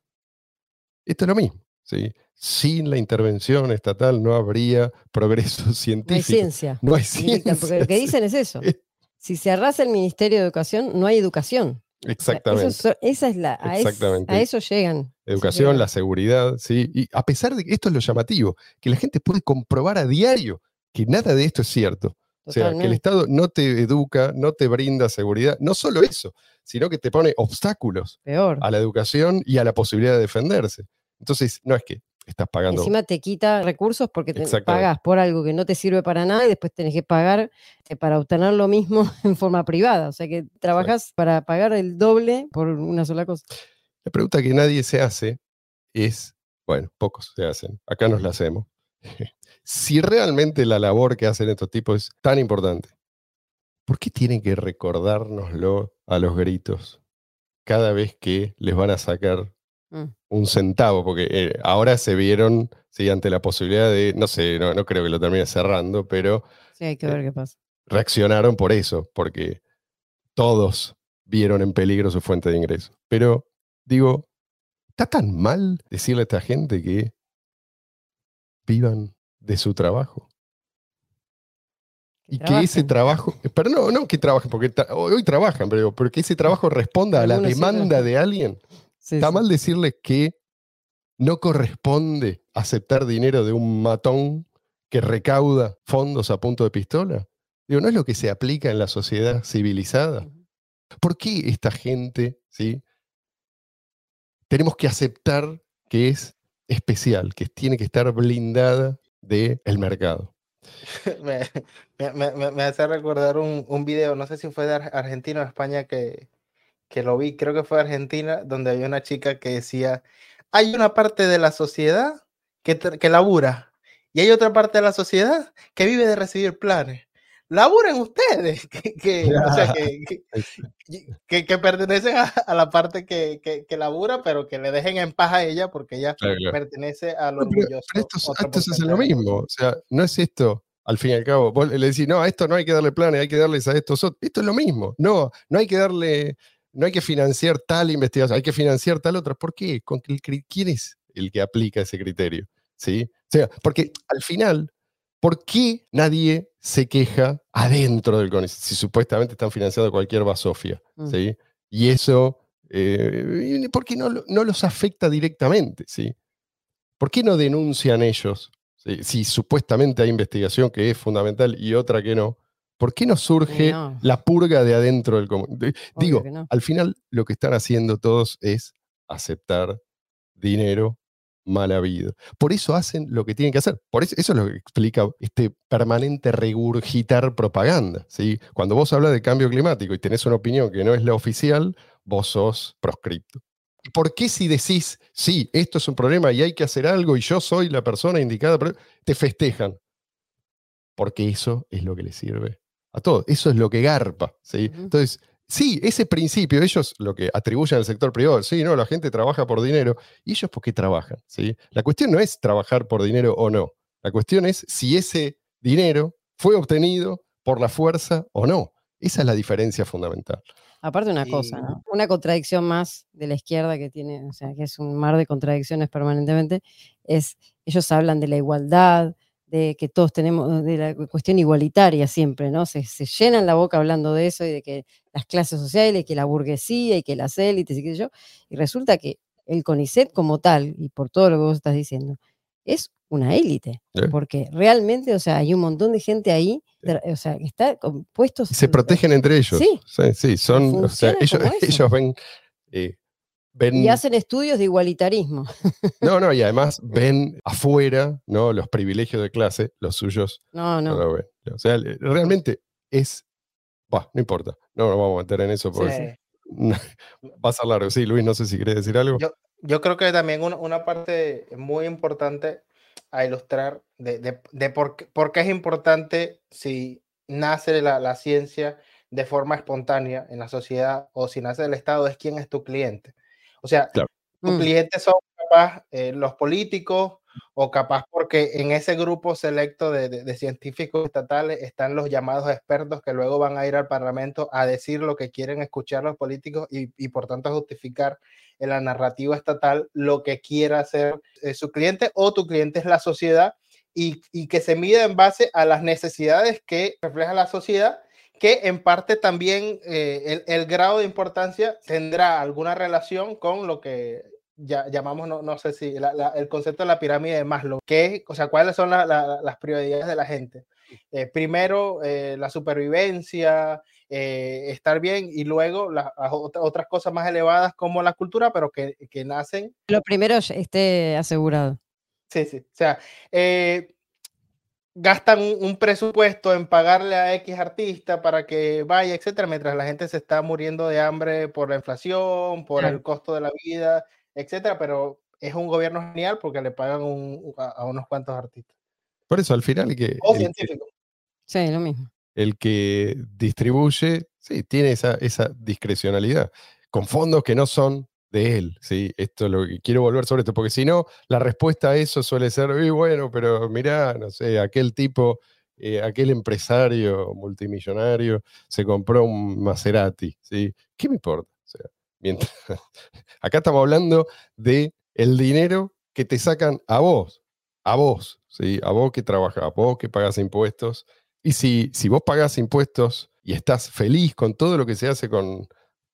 Esto es lo mismo, ¿sí? Sin la intervención estatal no habría progreso No hay científico. ciencia. No hay ciencia. porque lo que dicen es eso. Es- Si se arrasa el Ministerio de Educación, no hay educación. O sea, Exactamente. eso so- esa es la, a, es- Exactamente. a eso llegan. Educación, llegan. la seguridad, ¿sí? Y a pesar de que esto es lo llamativo, que la gente puede comprobar a diario que nada de esto es cierto. O sea, que el. Estado no te educa, no te brinda seguridad, no solo eso, sino que te pone obstáculos Peor. a la educación y a la posibilidad de defenderse. Entonces, no es que estás pagando. Encima te quita recursos porque te pagas por algo que no te sirve para nada y después tenés que pagar eh, para obtener lo mismo en forma privada. O sea que trabajas para pagar el doble por una sola cosa. La pregunta que nadie se hace es, bueno, pocos se hacen, acá nos la hacemos. si realmente la labor que hacen estos tipos es tan importante, ¿por qué tienen que recordárnoslo a los gritos cada vez que les van a sacar Mm. un centavo? Porque eh, ahora se vieron sí, ante la posibilidad de, no sé, no, no creo que lo termine cerrando, pero Sí, hay que Eh, ver qué pasa. reaccionaron por eso, porque todos vieron en peligro su fuente de ingreso. Pero digo, ¿está tan mal decirle a esta gente que vivan de su trabajo? Y que ese trabajo, pero no, no que trabajen, porque hoy trabajan, pero, pero que ese trabajo responda a la demanda de alguien. Sí, Está sí. mal decirles que no corresponde aceptar dinero de un matón que recauda fondos a punto de pistola? Digo, ¿no es lo que se aplica en la sociedad civilizada? ¿Por qué esta gente, ¿sí? Tenemos que aceptar que es especial, que tiene que estar blindada del mercado. me, me, me, me, hace recordar un, un, video, no sé si fue de Argentina o España que, que lo vi, creo que fue Argentina, donde había una chica que decía, hay una parte de la sociedad que, que labura y hay otra parte de la sociedad que vive de recibir planes laburen ustedes, que, que, o sea, que, que, pertenecen a, la parte que, que, labura, pero que le dejen en paz a ella porque ella pertenece a los no, esto, es lo mismo, o sea, no es esto. Al fin y al cabo, vos le decís, no, a esto no hay que darle planes, hay que darles a estos otros. Esto es lo mismo. No, no hay que darle, no hay que financiar tal investigación, hay que financiar tal otra. ¿Por qué? ¿Con ¿Quién es el que aplica ese criterio? ¿Sí? O sea, porque al final ¿Por qué nadie se queja adentro del CONICET si supuestamente están financiando cualquier basofia? Mm. ¿sí? Y eso, eh, ¿por qué no, no, los afecta directamente? ¿sí? ¿Por qué no denuncian ellos? Si supuestamente hay investigación que es fundamental y otra que no, ¿por qué no surge la purga de adentro del CONICET? Digo, al final lo que están haciendo todos es aceptar dinero mal habido. Por eso hacen lo que tienen que hacer. Por eso, eso es lo que explica este permanente regurgitar propaganda. ¿sí? Cuando vos hablas de cambio climático y tenés una opinión que no es la oficial, vos sos proscripto. ¿Por qué si decís, sí, esto es un problema y hay que hacer algo y yo soy la persona indicada, te festejan? Porque eso es lo que les sirve a todos. Eso es lo que garpa. ¿sí? Entonces, Sí, ese principio, ellos lo que atribuyen al sector privado, sí, no, la gente trabaja por dinero, ¿y ellos por qué trabajan? ¿sí? La cuestión no es trabajar por dinero o no, la cuestión es si ese dinero fue obtenido por la fuerza o no. Esa es la diferencia fundamental. Aparte una cosa, ¿no? una contradicción más de la izquierda que tiene, o sea, que es un mar de contradicciones permanentemente, es, ellos hablan de la igualdad, de que todos tenemos, de la cuestión igualitaria siempre, ¿no? Se, se, llenan la boca hablando de eso y de que las clases sociales, que la burguesía y que las élites y qué sé yo, y resulta que el CONICET como tal, y por todo lo que vos estás diciendo, es una élite, porque realmente, o sea, hay un montón de gente ahí, o sea, que está compuesto... Se protegen entre ellos. Sí, sí, son, o sea, ellos, ellos ven... Eh, y hacen estudios de igualitarismo. No, no, y además ven afuera ¿no? los privilegios de clase, los suyos. No, no. ven. O sea, realmente es. Bah, no importa. No nos vamos a meter en eso porque va a ser largo. Sí, Luis, no sé si querés decir algo. Yo, yo creo que también una, una, parte muy importante a ilustrar de, de, de por, qué, por, qué, es importante si nace la, la ciencia de forma espontánea en la sociedad o si nace del Estado es quién es tu cliente. O sea, tus mm. clientes son capaz eh, los políticos o capaz porque en ese grupo selecto de, de, científicos estatales están los llamados expertos que luego van a ir al Parlamento a decir lo que quieren escuchar los políticos y, y por tanto justificar en la narrativa estatal lo que quiera hacer eh, su cliente o tu cliente es la sociedad y, y que se mide en base a las necesidades que refleja la sociedad que en parte también eh, el, grado de importancia tendrá alguna relación con lo que ya, llamamos, no, no sé si, el concepto de la pirámide de Maslow, que, o sea, cuáles son las prioridades de la gente. Eh, primero, eh, la supervivencia, estar bien, y luego las, otras cosas más elevadas como la cultura, pero que, que nacen. Lo primero esté asegurado. Sí, sí. O sea, gastan un, presupuesto en pagarle a X artista para que vaya, etcétera, mientras la gente se está muriendo de hambre por la inflación, por el costo de la vida, etcétera, pero es un gobierno genial porque le pagan a, unos cuantos artistas. Por eso, al final, que, o científico. Sí, lo mismo. El que distribuye, sí, tiene esa, esa discrecionalidad, con fondos que no son de él, ¿sí? Esto es lo quiero volver sobre esto, porque si no, la respuesta a eso suele ser, y bueno, pero mirá, no sé, aquel tipo, eh, aquel empresario multimillonario se compró un Maserati, ¿sí? ¿Qué me importa? O sea, mientras, acá estamos hablando de el dinero que te sacan a vos, a vos, ¿sí? A vos que trabajas, a vos que pagas impuestos. Y si, si vos pagás impuestos y estás feliz con todo lo que se hace con,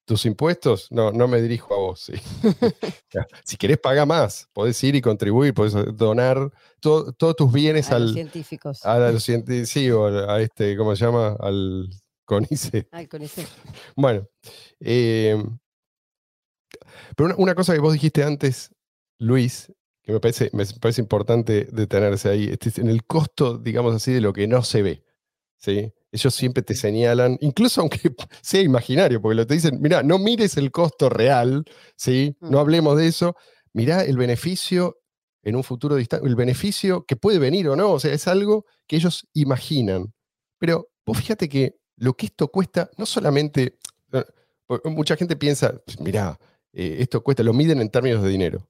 tus impuestos, no, no me dirijo a vos. ¿sí? si querés pagar más, podés ir y contribuir, podés donar to- todos tus bienes A los al, científicos. a los cienti- sí, o al- a este, ¿cómo se llama? Al CONICET. Ay, con ese. Bueno, eh, pero una, una cosa que vos dijiste antes, Luis, que me parece, me parece importante detenerse ahí, este es en el costo, digamos así, de lo que no se ve. ¿sí? Ellos siempre te señalan, incluso aunque sea imaginario, porque lo te dicen, mira, no mires el costo real, ¿sí? no Mm. hablemos de eso, mirá el beneficio en un futuro distante, el beneficio que puede venir o no, o sea, es algo que ellos imaginan. Pero vos fíjate que lo que esto cuesta, no solamente, mucha gente piensa, mirá, eh, esto cuesta, lo miden en términos de dinero.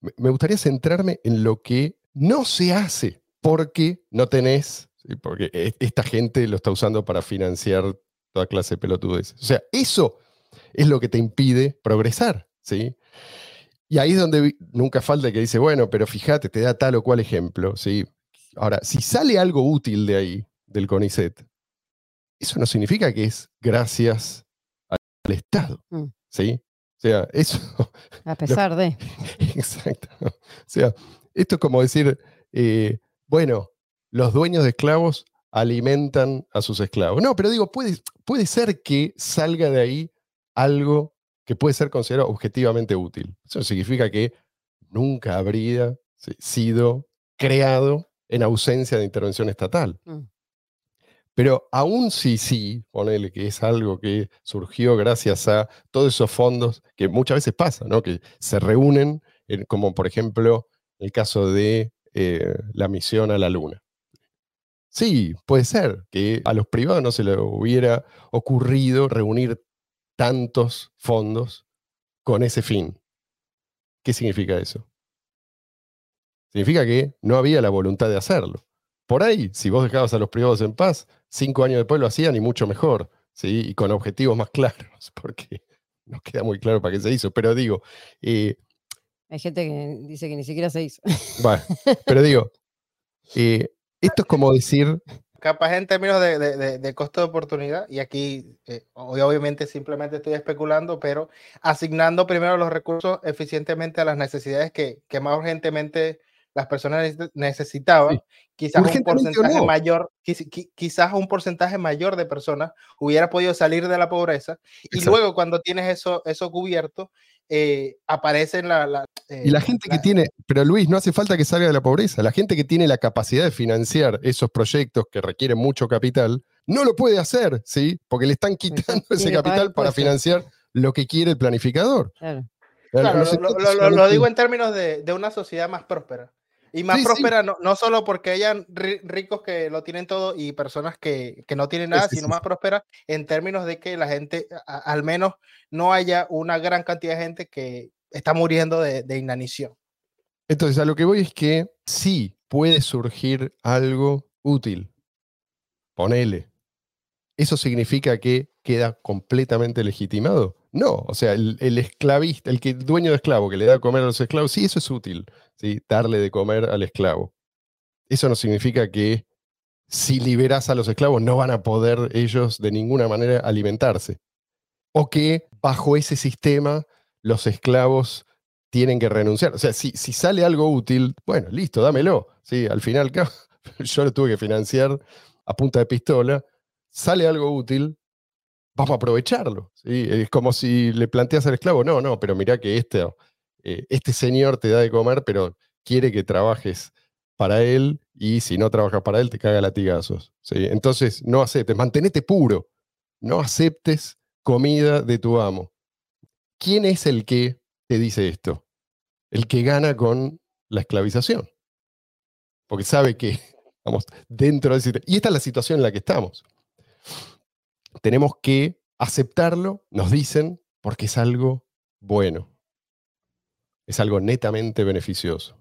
Me- Me gustaría centrarme en lo que no se hace porque no tenés, ¿sí? porque e- esta gente lo está usando para financiar toda clase de pelotudeces. O sea, eso es lo que te impide progresar, ¿sí? Y ahí es donde nunca falta el que dice, bueno, pero fíjate, te da tal o cual ejemplo, ¿sí? Ahora, si sale algo útil de ahí, del CONICET, eso no significa que es gracias al, al Estado, Mm. ¿sí? O sea, eso, A pesar de. exacto. O sea, esto es como decir, eh, bueno, los dueños de esclavos alimentan a sus esclavos. No, pero digo, puede, puede ser que salga de ahí algo que puede ser considerado objetivamente útil. Eso significa que nunca habría sido creado en ausencia de intervención estatal. Mm. Pero aún si sí, ponele que es algo que surgió gracias a todos esos fondos que muchas veces pasa, ¿no? Que se reúnen, en- como por ejemplo el caso de eh, la misión a la Luna. Sí, puede ser que a los privados no se les hubiera ocurrido reunir tantos fondos con ese fin. ¿Qué significa eso? Significa que no había la voluntad de hacerlo. Por ahí, si vos dejabas a los privados en paz, cinco años después lo hacían y mucho mejor, ¿sí? Y con objetivos más claros, porque no queda muy claro para qué se hizo. Pero digo, eh, Hay gente que dice que ni siquiera se hizo. bueno, pero digo, eh, esto es como decir, Capaz en términos de, de- de- de costo de oportunidad, y aquí eh, hoy obviamente simplemente estoy especulando, pero asignando primero los recursos eficientemente a las necesidades que, que más urgentemente las personas neces- necesitaban, Sí. quizás un porcentaje no. mayor, quiz- qui- quizás un porcentaje mayor de personas hubiera podido salir de la pobreza, y Exacto. luego cuando tienes eso, eso cubierto, eh, aparecen la... la, y la eh, gente que tiene, pero Luis, no hace falta que salga de la pobreza, la gente que tiene la capacidad de financiar esos proyectos que requieren mucho capital, no lo puede hacer, ¿sí? Porque le están quitando ese capital para financiar lo que quiere el planificador. Claro. Claro, No se lo, lo- digo en términos de, de una sociedad más próspera. Y más Sí, sí. próspera no, no solo porque hayan ri- ricos que lo tienen todo y personas que, que no tienen nada, sí, sino más próspera en términos de que la gente, a- al menos no haya una gran cantidad de gente que está muriendo de, de inanición. Entonces, a lo que voy es que sí puede surgir algo útil. Ponele. ¿Eso significa que queda completamente legitimado? No, o sea, el, esclavista, el que dueño de esclavo que le da de comer a los esclavos, sí, eso es útil, ¿sí? darle de comer al esclavo. Eso no significa que si liberás a los esclavos no van a poder ellos de ninguna manera alimentarse. O que bajo ese sistema los esclavos tienen que renunciar. O sea, si, si sale algo útil, bueno, listo, dámelo. Sí, al final, yo lo tuve que financiar a punta de pistola. Sale algo útil, vamos a aprovecharlo. Es como si le planteas al esclavo, no, no, pero mirá que este, eh, este señor te da de comer, pero quiere que trabajes para él y si no trabajas para él te caga latigazos. Entonces, no aceptes, mantenete puro. No aceptes comida de tu amo. ¿Quién es el que te dice esto? El que gana con la esclavización. Porque sabe que, vamos, dentro de. Y esta es la situación en la que estamos. Tenemos que aceptarlo, nos dicen, porque es algo bueno. Es algo netamente beneficioso.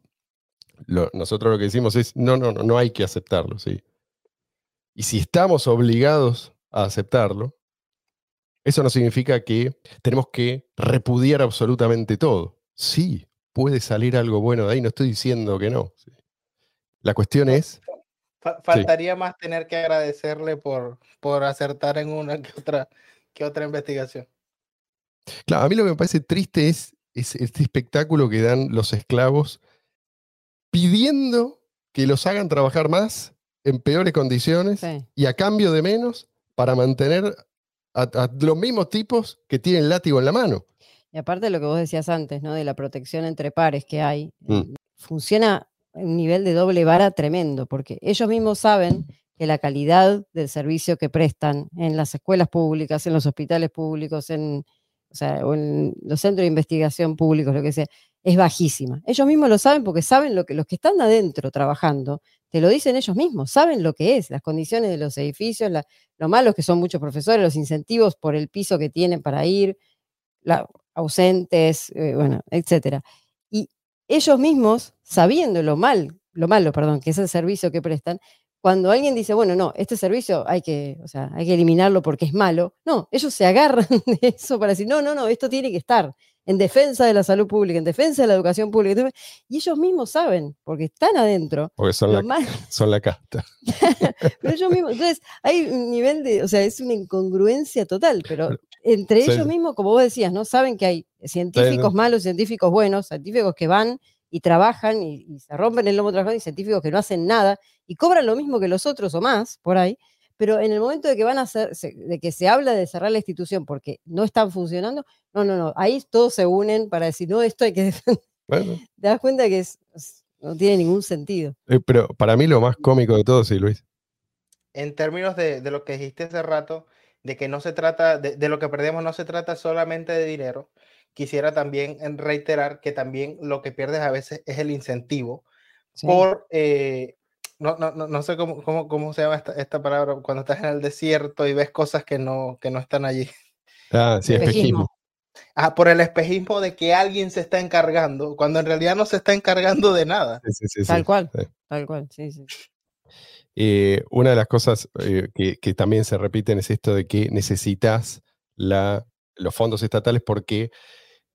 Lo- nosotros lo que decimos es, no, no, no, no hay que aceptarlo, ¿sí? Y si estamos obligados a aceptarlo, eso no significa que tenemos que repudiar absolutamente todo. Sí, puede salir algo bueno de ahí, no estoy diciendo que no. ¿sí? La cuestión es, Fa- faltaría más tener que agradecerle por, por acertar en una que otra, que otra investigación. Claro, a mí lo que me parece triste es, es este espectáculo que dan los esclavos pidiendo que los hagan trabajar más en peores condiciones Sí. y a cambio de menos para mantener a, a los mismos tipos que tienen látigo en la mano. Y aparte de lo que vos decías antes, ¿no? De la protección entre pares que hay, Mm. eh, funciona un nivel de doble vara tremendo, porque ellos mismos saben que la calidad del servicio que prestan en las escuelas públicas, en los hospitales públicos, en, o sea, o en los centros de investigación públicos, lo que sea, es bajísima. Ellos mismos lo saben porque saben lo que los que están adentro trabajando, te lo dicen ellos mismos, saben lo que es, las condiciones de los edificios, la- lo malos que son muchos profesores, los incentivos por el piso que tienen para ir, la- ausentes, eh, bueno, etcétera. Y ellos mismos, sabiendo lo mal, lo malo, perdón, que es el servicio que prestan, cuando alguien dice, bueno, no, este servicio hay que, o sea, hay que eliminarlo porque es malo, no, ellos se agarran de eso para decir, no, no, no, esto tiene que estar en defensa de la salud pública, en defensa de la educación pública. Y ellos mismos saben, porque están adentro, Porque son, la, mal, son la casta. pero ellos mismos, entonces hay un nivel de, o sea, es una incongruencia total, pero entre sí, ellos mismos, como vos decías, ¿no? Saben que hay científicos malos, científicos buenos, científicos que van y trabajan y, y se rompen el lomo trabajando y científicos que no hacen nada y cobran lo mismo que los otros o más por ahí, pero en el momento de que van a hacer, se- de que se habla de cerrar la institución porque no están funcionando, no, no, no, ahí todos se unen para decir, no, esto hay que defender. Bueno, Te das cuenta que es- no tiene ningún sentido. eh, pero para mí lo más cómico de todo, sí, Luis. en términos de, de lo que dijiste hace rato, de que no se trata, de, de lo que perdemos no se trata solamente de dinero, quisiera también reiterar que también lo que pierdes a veces es el incentivo Sí. por, eh, no, no, no, no sé cómo, cómo, cómo se llama esta, esta palabra, cuando estás en el desierto y ves cosas que no, que no están allí. Ah, sí, Espejismo. espejismo. Ah, por el espejismo de que alguien se está encargando, cuando en realidad no se está encargando de nada. Sí, sí, sí, Tal sí. cual, sí. tal cual, sí, sí. Eh, una de las cosas eh, que, que también se repiten es esto de que necesitas la, los fondos estatales porque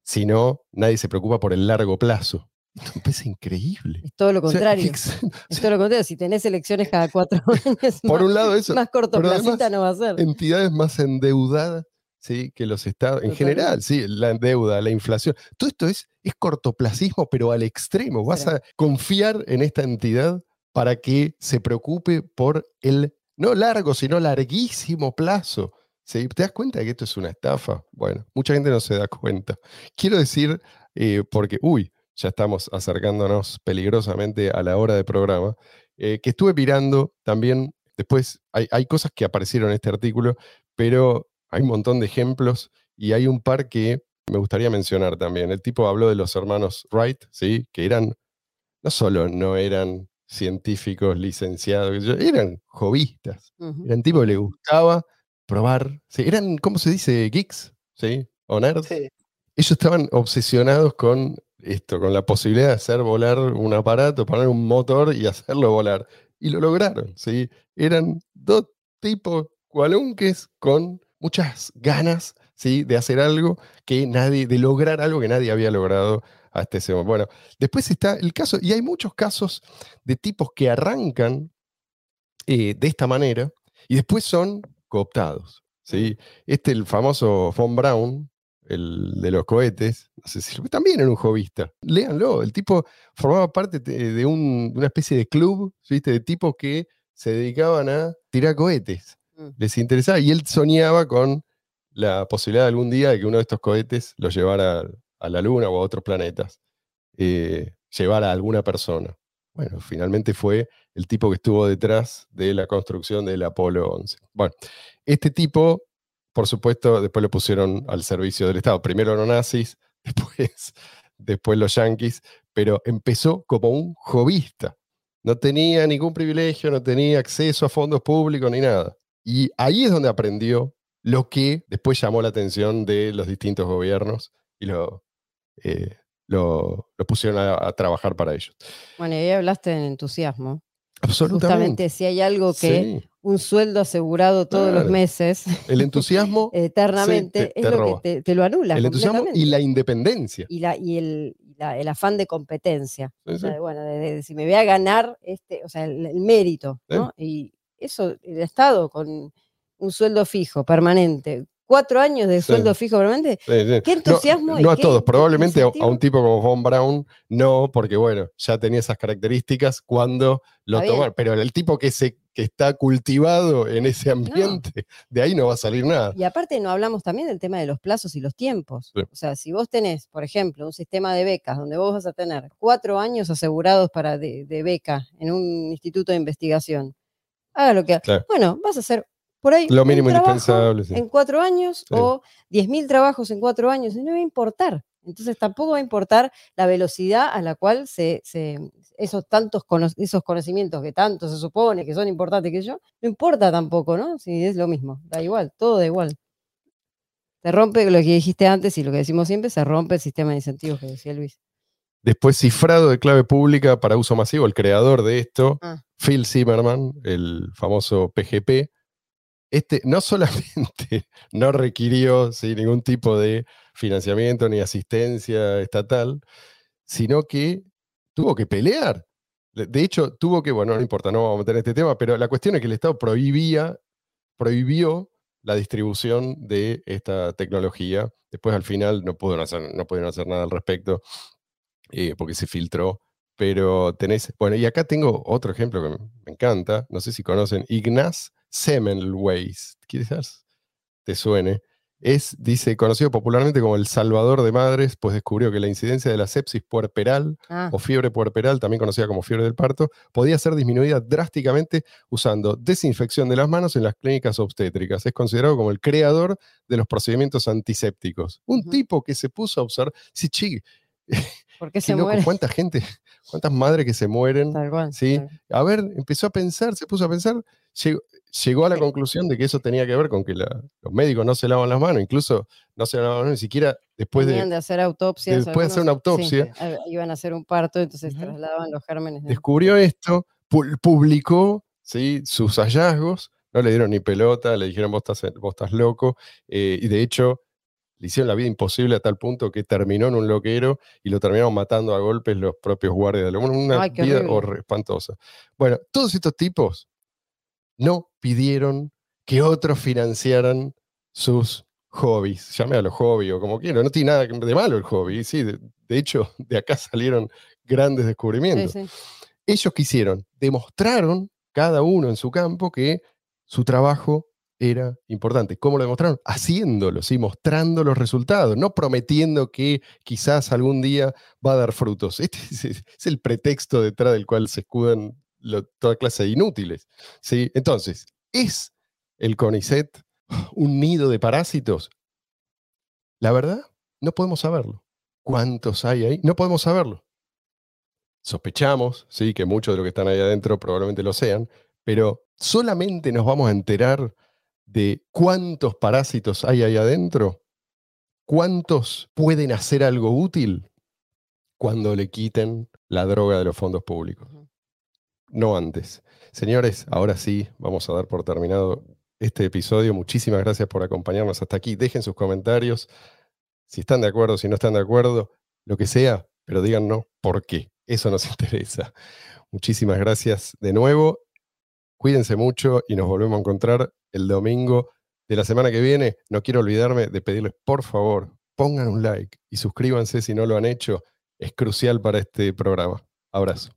si no, nadie se preocupa por el largo plazo. Esto me parece increíble. Es todo lo O sea, contrario. Es todo lo contrario. Si tenés elecciones cada cuatro años, por más, un lado eso, más cortoplacista no va a ser. entidades más endeudadas ¿sí? que los estados, en general, sí, la deuda, la inflación, todo esto es, es cortoplacismo, pero al extremo. Vas a confiar en esta entidad para que se preocupe por el, no largo, sino larguísimo plazo. ¿sí? ¿Te das cuenta de que esto es una estafa? Bueno, mucha gente no se da cuenta. Quiero decir, eh, porque, uy, ya estamos acercándonos peligrosamente a la hora de programa, eh, que estuve mirando también, después hay, hay cosas que aparecieron en este artículo, pero hay un montón de ejemplos y hay un par que me gustaría mencionar también. El tipo habló de los hermanos Wright, ¿sí? que eran, no solo no eran científicos licenciados, eran hobbyistas, Ujú. eran tipos que les gustaba probar, ¿sí? eran, ¿cómo se dice? Geeks, ¿sí? O nerds Sí. ellos estaban obsesionados con esto, con la posibilidad de hacer volar un aparato, poner un motor y hacerlo volar. Y lo lograron, ¿sí? Eran dos tipos cualunques con muchas ganas, ¿sí? De hacer algo que nadie, de lograr algo que nadie había logrado hasta ese momento. Bueno, después está el caso, y hay muchos casos de tipos que arrancan eh, de esta manera y después son cooptados, ¿sí? Este, el famoso Von Braun, el de los cohetes, no sé si también era un hobbyista. Léanlo, el tipo formaba parte de, de un- de una especie de club, ¿viste? De tipos que se dedicaban a tirar cohetes. Mm. Les interesaba y él soñaba con la posibilidad de algún día de que uno de estos cohetes los llevara a la Luna o a otros planetas, eh, llevara a alguna persona. Bueno, finalmente fue el tipo que estuvo detrás de la construcción del Apolo 11. Bueno, este tipo, por supuesto, después lo pusieron al servicio del Estado. Primero los nazis, después, los yanquis, pero empezó como un hobbyista. No tenía ningún privilegio, no tenía acceso a fondos públicos ni nada. Y ahí es donde aprendió lo que después llamó la atención de los distintos gobiernos y lo, eh, lo, pusieron a, a trabajar para ellos. Bueno, y ahí hablaste en entusiasmo. Absolutamente. Justamente, si hay algo que Sí, un sueldo asegurado todos los meses, el entusiasmo, eternamente, te- es te lo que te, te lo anula. el entusiasmo y la independencia. y, la, y el, la- el afán de competencia. Sí, O sea, bueno, de, de si me voy a ganar, este, o sea, el, el mérito. ¿no? Y eso, el Estado con un sueldo fijo, permanente, cuatro años de Sí. sueldo fijo permanente. Sí, sí. Qué No- entusiasmo y No, a qué todos, probablemente a, un tipo como Von Braun, no, porque bueno, ya tenía esas características cuando lo tomaron. Pero el tipo que, se, que está cultivado en ese ambiente, de ahí no va a salir nada. Y aparte no hablamos también del tema de los plazos y los tiempos. O sea, si vos tenés, por ejemplo, un sistema de becas donde vos vas a tener cuatro años asegurados para de, de beca en un instituto de investigación, haga lo que Claro. Bueno, vas a hacer por ahí Lo mínimo indispensable, sí. en cuatro años Sí. o 10.000 trabajos en cuatro años, y no va a importar. Entonces tampoco va a importar la velocidad a la cual se, se- esos tantos cono- esos conocimientos que tanto se supone que son importantes que yo, no importa tampoco, ¿no? Si es lo mismo, da igual, todo da igual. Se rompe lo que dijiste antes y lo que decimos siempre, se rompe el sistema de incentivos que decía Luis. Después, cifrado de clave pública para uso masivo, el creador de esto, Ah. Phil Zimmerman, el famoso PGP, este no solamente no requirió ¿sí? ningún tipo de financiamiento ni asistencia estatal, sino que tuvo que pelear. De hecho, tuvo que, bueno, no importa, no vamos a meter este tema, pero la cuestión es que el Estado prohibía, prohibió la distribución de esta tecnología. Después, al final, no pudieron hacer, no pudieron hacer nada al respecto eh, porque se filtró. Pero tenés, bueno, y acá tengo otro ejemplo que me encanta, no sé si conocen, Ignaz Semmelweis, quizás te suene. Es, dice, conocido popularmente como el salvador de madres, pues descubrió que la incidencia de la sepsis puerperal Ah, o fiebre puerperal, también conocida como fiebre del parto, podía ser disminuida drásticamente usando desinfección de las manos en las clínicas obstétricas. Es considerado como el creador de los procedimientos antisépticos. Un tipo que se puso a observar, sí, chi, ¿Por qué qué se loco, muere? cuánta gente, cuántas madres que se mueren. Tal cual, Sí. tal- A ver, empezó a pensar, se puso a pensar, llegó, llegó a la conclusión de que eso tenía que ver con que la- los médicos no se lavan las manos, incluso no se lavan las manos ni siquiera después de, hacer autopsias. después de hacer una sí, autopsia. ah, iban a hacer un parto, entonces Ujú. trasladaban los gérmenes. de- descubrió esto, pu- publicó ¿sí? sus hallazgos, no le dieron ni pelota, le dijeron vos estás, vos estás loco, eh, y de hecho le hicieron la vida imposible a tal punto que terminó en un loquero y lo terminaron matando a golpes los propios guardias. de la- Una Ay, vida horrible. horri- espantosa. Bueno, todos estos tipos no pidieron que otros financiaran sus hobbies. Los hobbies o como quieran, no tiene nada de malo el hobby. Sí, de, de hecho, de acá salieron grandes Sí, descubrimientos sí. ellos que hicieron, demostraron cada uno en su campo que su trabajo era importante. ¿Cómo lo demostraron? Haciéndolo, ¿sí? mostrando los resultados, no prometiendo que quizás algún día va a dar frutos. Este es, es el pretexto detrás del cual se escudan toda clase de inútiles. ¿sí? Entonces, ¿es el CONICET un nido de parásitos? La verdad, no podemos saberlo. ¿Cuántos hay ahí? No podemos saberlo sospechamos, sí, que muchos de los que están ahí adentro probablemente lo sean, pero solamente nos vamos a enterar de cuántos parásitos hay ahí adentro, cuántos pueden hacer algo útil cuando le quiten la droga de los fondos públicos. No antes. Señores, ahora sí, vamos a dar por terminado este episodio. Muchísimas gracias por acompañarnos hasta aquí. Dejen sus comentarios, si están de acuerdo, si no están de acuerdo, lo que sea, pero díganos por qué. Eso nos interesa. Muchísimas gracias de nuevo. Cuídense mucho y nos volvemos a encontrar el domingo de la semana que viene. No quiero olvidarme de pedirles, por favor, pongan un like y suscríbanse si no lo han hecho. Es crucial para este programa. Abrazo.